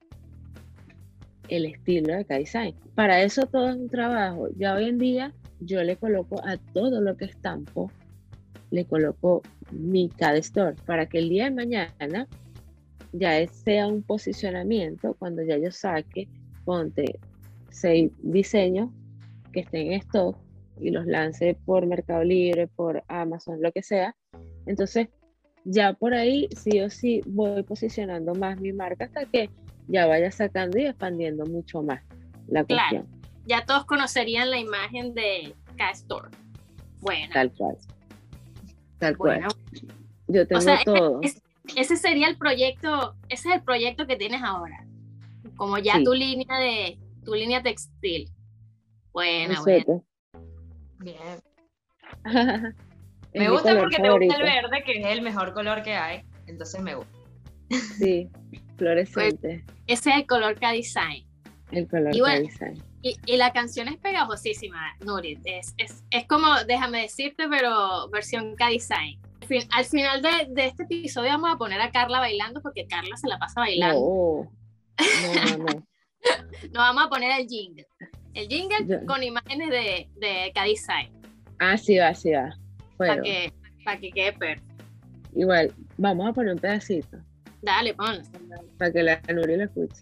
el estilo de cada design. Para eso todo es un trabajo. Ya hoy en día yo le coloco a todo lo que estampo, le coloco mi CAD Store para que el día de mañana ya sea un posicionamiento cuando ya yo saque, ponte seis diseños que estén en stock y los lance por Mercado Libre, por Amazon, lo que sea. Entonces, ya por ahí sí o sí voy posicionando más mi marca hasta que ya vaya sacando y expandiendo mucho más la cuestión ya todos conocerían la imagen de Castor. Bueno. Tal cual. Tal cual. Yo tengo todo. ese sería el proyecto, ese es el proyecto que tienes ahora. Como ya tu línea de, tu línea textil. Bueno, bueno. Bien. me gusta porque te gusta el verde, que es el mejor color que hay. Entonces me gusta. Sí, fluorescente. Pues, ese es el color K-Design. El color K-Design. Y, la canción es pegajosísima, Nurit. Es, es, es, como, déjame decirte, pero versión K-Design. Al final de, de, este episodio vamos a poner a Carla bailando porque Carla se la pasa bailando. No, no, no. Nos vamos a poner el jingle. El jingle con imágenes de, de Cadizai. Ah, sí va, sí va. Para que, para que quede perfecto. Igual, vamos a poner un pedacito. Dale, ponlo. Para que la Nuri lo escuche.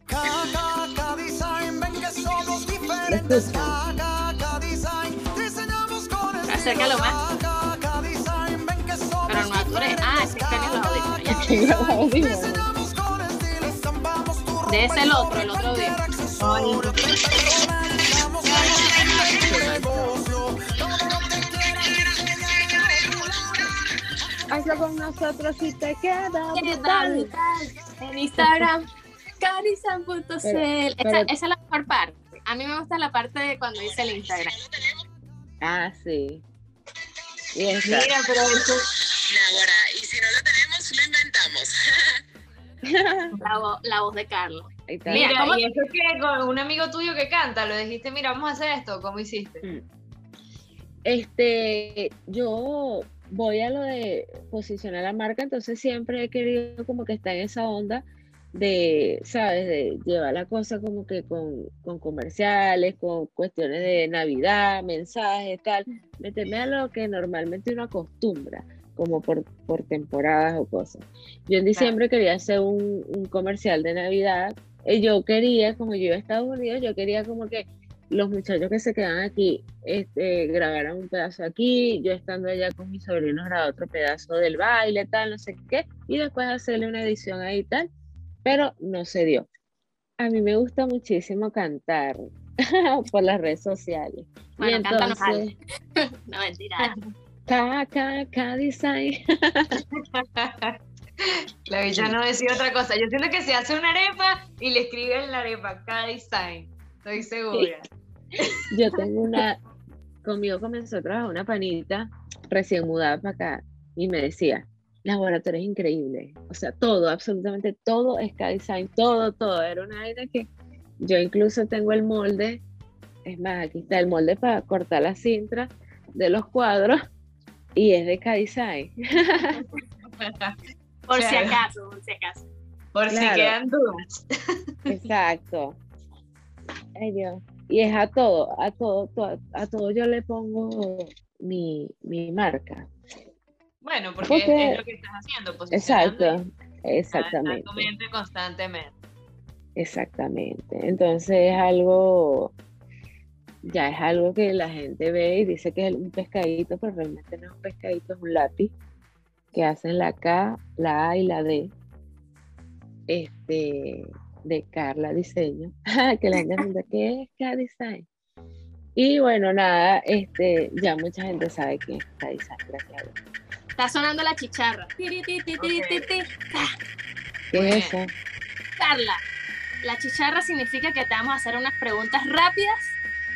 Acércalo más. Pero no atures. Ah, es que está en los audífonos. De ese el otro, el otro día. Hazlo con nosotros si te queda brutal. En Instagram, carisan.cl. Esa, esa es la mejor parte. A mí me gusta la parte de cuando dice el Instagram. Ah, sí. Mira, pero eso... Ahora, y si no lo tenemos, lo inventamos. la, la voz de Carlos. Mira, ¿cómo? y eso que con un amigo tuyo que canta, lo dijiste, mira, vamos a hacer esto, ¿cómo hiciste? Mm. Este, yo voy a lo de posicionar la marca, entonces siempre he querido como que estar en esa onda de, ¿sabes? De llevar la cosa como que con, con comerciales, con cuestiones de Navidad, mensajes, tal, meterme a lo que normalmente uno acostumbra, como por, por temporadas o cosas. Yo en diciembre quería hacer un, un comercial de Navidad, y yo quería, como yo iba a Estados Unidos, yo quería como que los muchachos que se quedan aquí este, grabaran un pedazo aquí, yo estando allá con mis sobrinos grababa otro pedazo del baile, tal, no sé qué, y después hacerle una edición ahí tal pero no se dio. A mí me gusta muchísimo cantar por las redes sociales. Bueno, y entonces, no mentira. K, design. La no decía otra cosa. Yo siento que se hace una arepa y le escriben la arepa K design. Estoy segura. Yo tengo una. Conmigo comenzó a trabajar una panita recién mudada para acá y me decía: laboratorio es increíble. O sea, todo, absolutamente todo es K-Design, todo, todo. Era una idea que yo incluso tengo el molde, es más, aquí está el molde para cortar la cinta de los cuadros y es de K-Design. por si acaso, por si acaso. Por si quedan dudas. Exacto. Ay Dios. Y es a todo, a todo, a todo yo le pongo mi, mi marca. Bueno, porque, es, lo que estás haciendo. Exacto, exactamente. constantemente. Exactamente. Entonces es algo, ya es algo que la gente ve y dice que es un pescadito, pero realmente no es un pescadito, es un lápiz que hacen la K, la A y la D. Este, de Carla Diseño, que la gente pregunta, ¿qué es K Design? Y bueno, nada, este, ya mucha gente sabe que es K Design, gracias a Dios. Está sonando la chicharra. ¿Qué es eso? Carla, la chicharra significa que te vamos a hacer unas preguntas rápidas.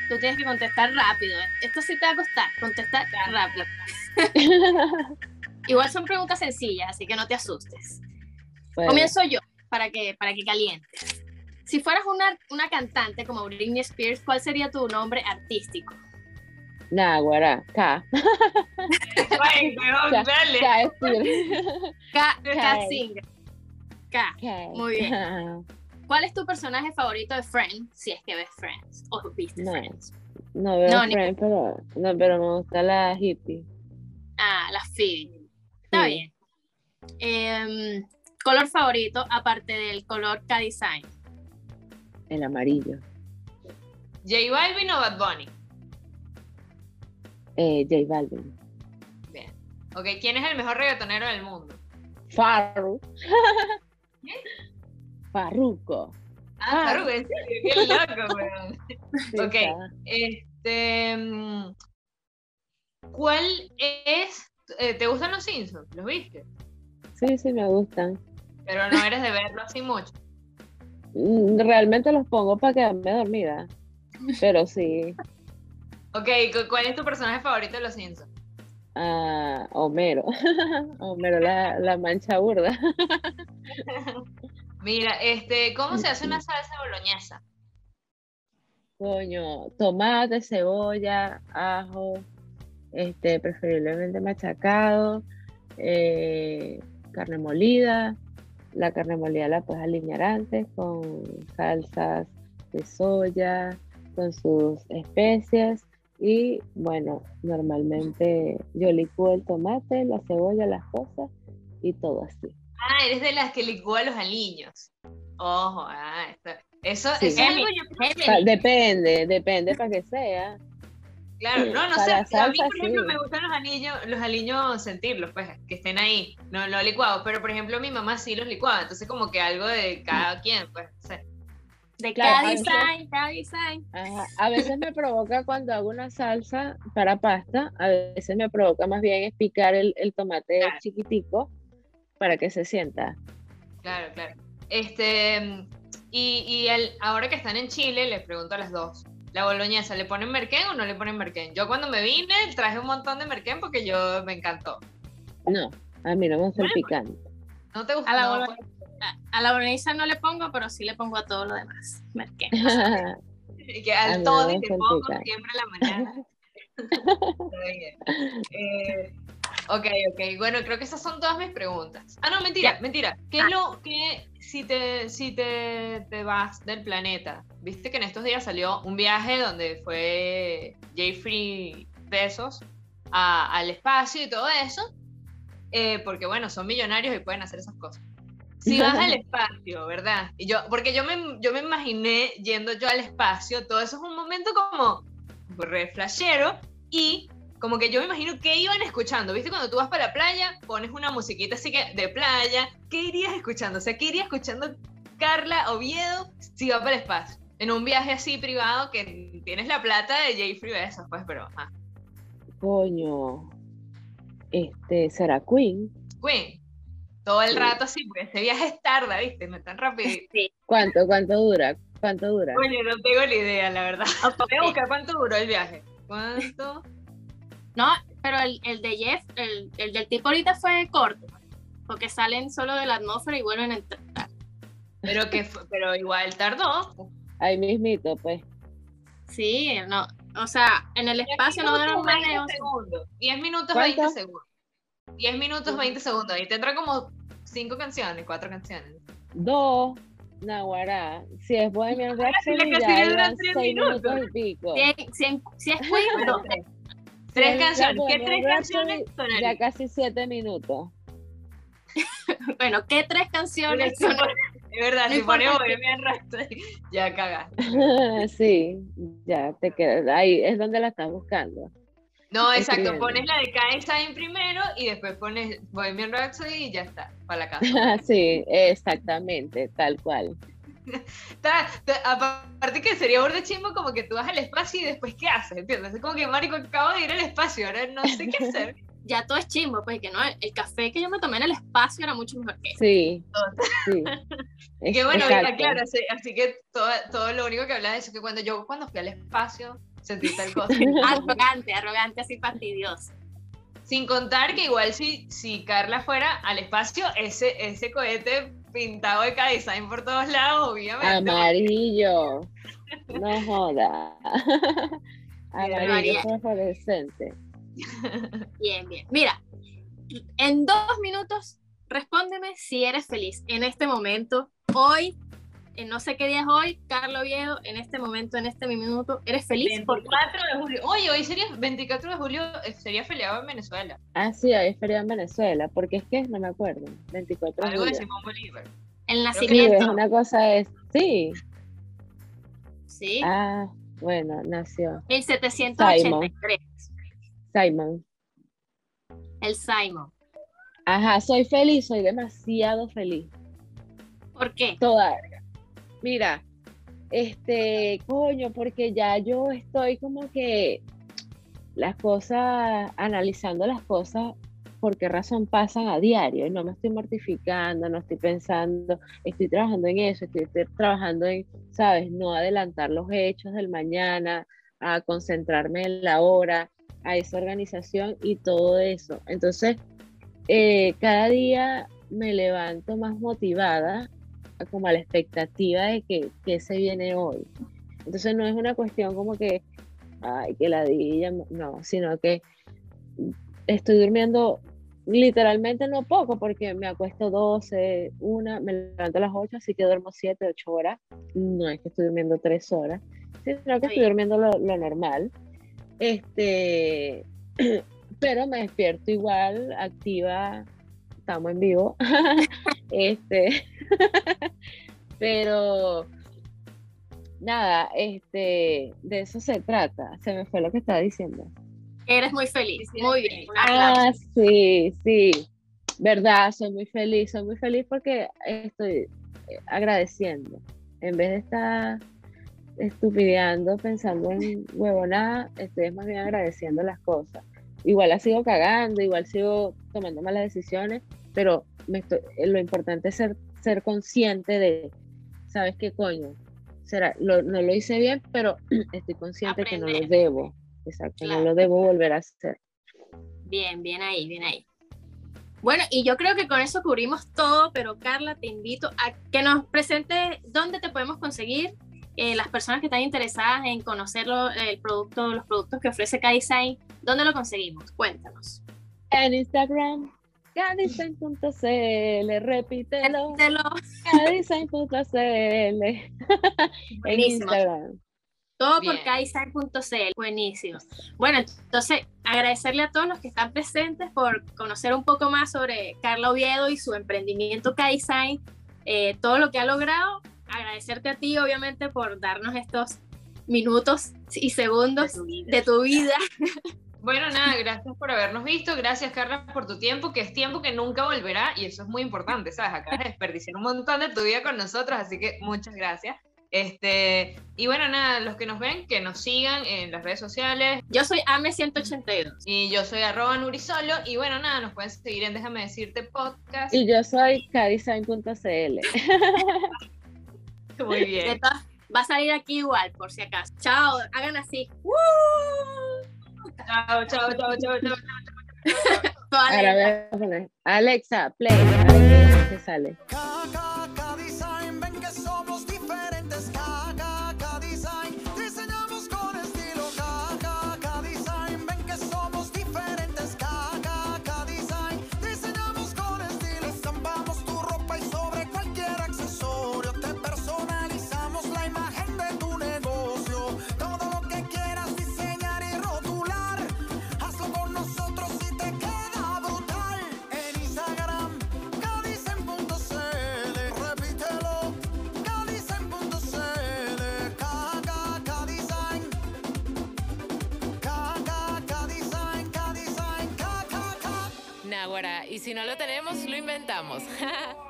Tú tienes que contestar rápido. ¿eh? Esto sí te va a costar, contestar rápido. Igual son preguntas sencillas, así que no te asustes. Comienzo yo, para que, para que calientes. Si fueras una, una cantante como Britney Spears, ¿cuál sería tu nombre artístico? Náguara, K. Ay, peor, dale. K, K, K, Singer. K. Muy bien. ¿Cuál es tu personaje favorito de Friends? Si es que ves Friends o viste no, Friends. No veo Friends, pero, no, pero me gusta la hippie. Ah, la Phoebe. Está bien. Eh, ¿Color favorito aparte del color K-Design? El amarillo. ¿J Balvin o Bad Bunny? eh, J Balvin. Bien. Ok, ¿quién es el mejor reggaetonero del mundo? Farru. ¿Qué? Farruko. Ah, Farruko, en serio, qué loco, weón. ok, este. Mm, ¿Cuál es. Eh, ¿Te gustan los Simpsons? ¿Los viste? Sí, sí, me gustan. Pero no eres de verlo así mucho. Mm, realmente los pongo para quedarme dormida. Pero sí. Ok, ¿cuál es tu personaje favorito de Los Simpsons? Ah, Homero. Homero, la, mancha burda. Mira, este, ¿cómo se hace una salsa boloñesa? Coño, tomate, cebolla, ajo, este, preferiblemente machacado, eh, carne molida. La carne molida la puedes alinear antes con salsas de soya, con sus especias y bueno, normalmente yo licúo el tomate, la cebolla, las cosas y todo así. Ah, eres de las que licúa los aliños. Ojo, ah, eso, es algo Depende, depende para que sea. Claro, no, no sé. a mí, por ejemplo, me gustan los aliños, los aliños sentirlos, pues, que estén ahí, no lo licuado. Pero, por ejemplo, mi mamá sí los licuaba, entonces como que algo de cada quien, pues, no sé. De cada design, cada design. A veces me provoca cuando hago una salsa para pasta, a veces me provoca más bien es picar el, tomate chiquitico para que se sienta. Claro, claro. Este, y, y el, ahora que están en Chile, les pregunto a las dos, ¿la boloñesa le ponen merquén o no le ponen merquén? Yo cuando me vine traje un montón de merquén porque yo me encantó. No, a mí no me gusta el picante. ¿No te gusta? A la, pues. a la boloñesa no le pongo, pero sí le pongo a todo lo demás. Merquén. que al todo y te pongo siempre a la mañana. eh, Ok, ok. Bueno, creo que esas son todas mis preguntas. Ah, no, mentira, mentira. ¿Qué es ah. lo que si te, si te, te, vas del planeta? Viste que en estos días salió un viaje donde fue Jeffrey Bezos al espacio y todo eso. Eh, porque bueno, son millonarios y pueden hacer esas cosas. Si vas al espacio, ¿verdad? Y yo, porque yo me, yo me imaginé yendo yo al espacio, todo eso es un momento como re flashero y como que yo me imagino que iban escuchando, ¿viste? Cuando tú vas para la playa, pones una musiquita así que de playa, ¿qué irías escuchando? O sea, ¿qué iría escuchando Carla Oviedo si va para el espacio? En un viaje así privado que tienes la plata de Jeffrey Bezos, pues, pero ajá. Coño, este, ¿será Queen? Queen. Todo el rato así, porque ese viaje es tarda, ¿viste? No es tan rápido. ¿Cuánto, cuánto dura? ¿Cuánto dura? Oye, no tengo ni idea, la verdad. Voy a buscar cuánto duró el viaje. ¿Cuánto? No, pero el, el de Jeff, el, el, del tipo ahorita fue corto, porque salen solo de la atmósfera y vuelven a entrar. Pero que pero igual tardó. Ahí mismito, pues. Sí, no, o sea, en el espacio no duraron más de 11 segundos. 10 minutos, 20 segundos. 10 minutos, 20 segundos. Y tendrá como 5 canciones, 4 canciones. Dos. Naguará, si es Bohemian Rhapsody, ya llevan 6 minutos y pico. Si, si, si es Queen. Tres canciones. ¿Qué tres canciones Ya casi siete minutos. bueno, ¿qué tres canciones son? Es verdad, si ponemos Bohemian Rhapsody, ya cagas. sí, ya te quedas. Ahí es donde la estás buscando. No, exacto, pones la de Kai primero y después pones Bohemian Rhapsody y ya está, para la casa. sí, exactamente, tal cual. aparte que sería borde chimbo como que tú vas al espacio y después ¿qué haces? ¿Entiendes? Es como que marico acabo de ir al espacio, ahora no sé qué hacer. ya todo es chimbo, pues que no, el café que yo me tomé en el espacio era mucho mejor que Sí. sí. que bueno, claro, así, que todo, todo, lo único que hablas de eso, que cuando yo cuando fui al espacio sentí tal cosa. arrogante, arrogante, así fastidioso. Sin contar que igual si, si Carla fuera al espacio, ese, ese cohete pintado de design por todos lados, obviamente. Amarillo. No joda. Amarillo fluorescente. Bien, bien. Mira, en dos minutos, respóndeme si eres feliz en este momento, hoy, en no sé qué día es hoy, Carlos Viejo, en este momento, en este minuto, ¿eres feliz? 24 de julio. Oye, hoy sería 24 de julio, eh, sería feriado en Venezuela. Ah, sí, hoy es feriado en Venezuela, porque es que no me acuerdo. 24 Algo de Simón Bolívar. El nacimiento. Sí, una cosa es, sí. Sí. Ah, bueno, nació. 1783. Simon. El Simon. Ajá, soy feliz, soy demasiado feliz. ¿Por qué? Toda, Mira, este, coño, porque ya yo estoy como que las cosas, analizando las cosas, por qué razón pasan a diario y no me estoy mortificando, no estoy pensando, estoy trabajando en eso, estoy, trabajando en, sabes, no adelantar los hechos del mañana, a concentrarme en la hora, a esa organización y todo eso. Entonces, eh, cada día me levanto más motivada como a la expectativa de que, que se viene hoy. Entonces no es una cuestión como que, ay, que la diga, no, sino que estoy durmiendo literalmente no poco, porque me acuesto 12, una, me levanto a las 8, así que duermo 7, 8 horas. No es que estoy durmiendo 3 horas, sino que estoy durmiendo lo, lo normal. Este, pero me despierto igual, activa, estamos en vivo. este, pero nada, este, de eso se trata. Se me fue lo que estaba diciendo. Eres muy feliz, muy bien. Ah, sí, sí. Verdad, soy muy feliz, soy muy feliz porque estoy eh, agradeciendo. En vez de estar estupideando, pensando en huevonada, estoy más bien agradeciendo las cosas. Igual la sigo cagando, igual sigo tomando malas decisiones, pero me lo importante es ser, ser consciente de, ¿sabes qué coño? Será, no lo hice bien, pero estoy consciente que no lo debo. Exacto, no lo debo volver a hacer. Bien, bien ahí, bien ahí. Bueno, y yo creo que con eso cubrimos todo, pero Carla, te invito a que nos presente dónde te podemos conseguir eh, las personas que están interesadas en conocer el producto, los productos que ofrece K-Design, ¿dónde lo conseguimos? Cuéntanos. En Instagram, kdesign.cl, repítelo. Repítelo. kdesign.cl. en Instagram. Todo por kaisign.cl. Buenísimo. Bueno, entonces agradecerle a todos los que están presentes por conocer un poco más sobre Carla Oviedo y su emprendimiento Kaisign, eh, todo lo que ha logrado. Agradecerte a ti, obviamente, por darnos estos minutos y segundos de tu vida. Bueno, nada, gracias por habernos visto, gracias Carla por tu tiempo, que es tiempo que nunca volverá y eso es muy importante, ¿sabes? Acá desperdiciar un montón de tu vida con nosotros, así que muchas gracias. Este, y bueno, nada, los que nos ven, que nos sigan en las redes sociales. Yo soy Ame182. Y yo soy arroba Nurisolo. Y bueno, nada, nos pueden seguir en Déjame Decirte Podcast. Y yo soy cadesign.cl. Muy bien. Va a salir aquí igual, por si acaso. Chao, hagan así. Chao, chao, chao, chao, chao. Alexa, play, a ver qué sale. Y si no lo tenemos, lo inventamos.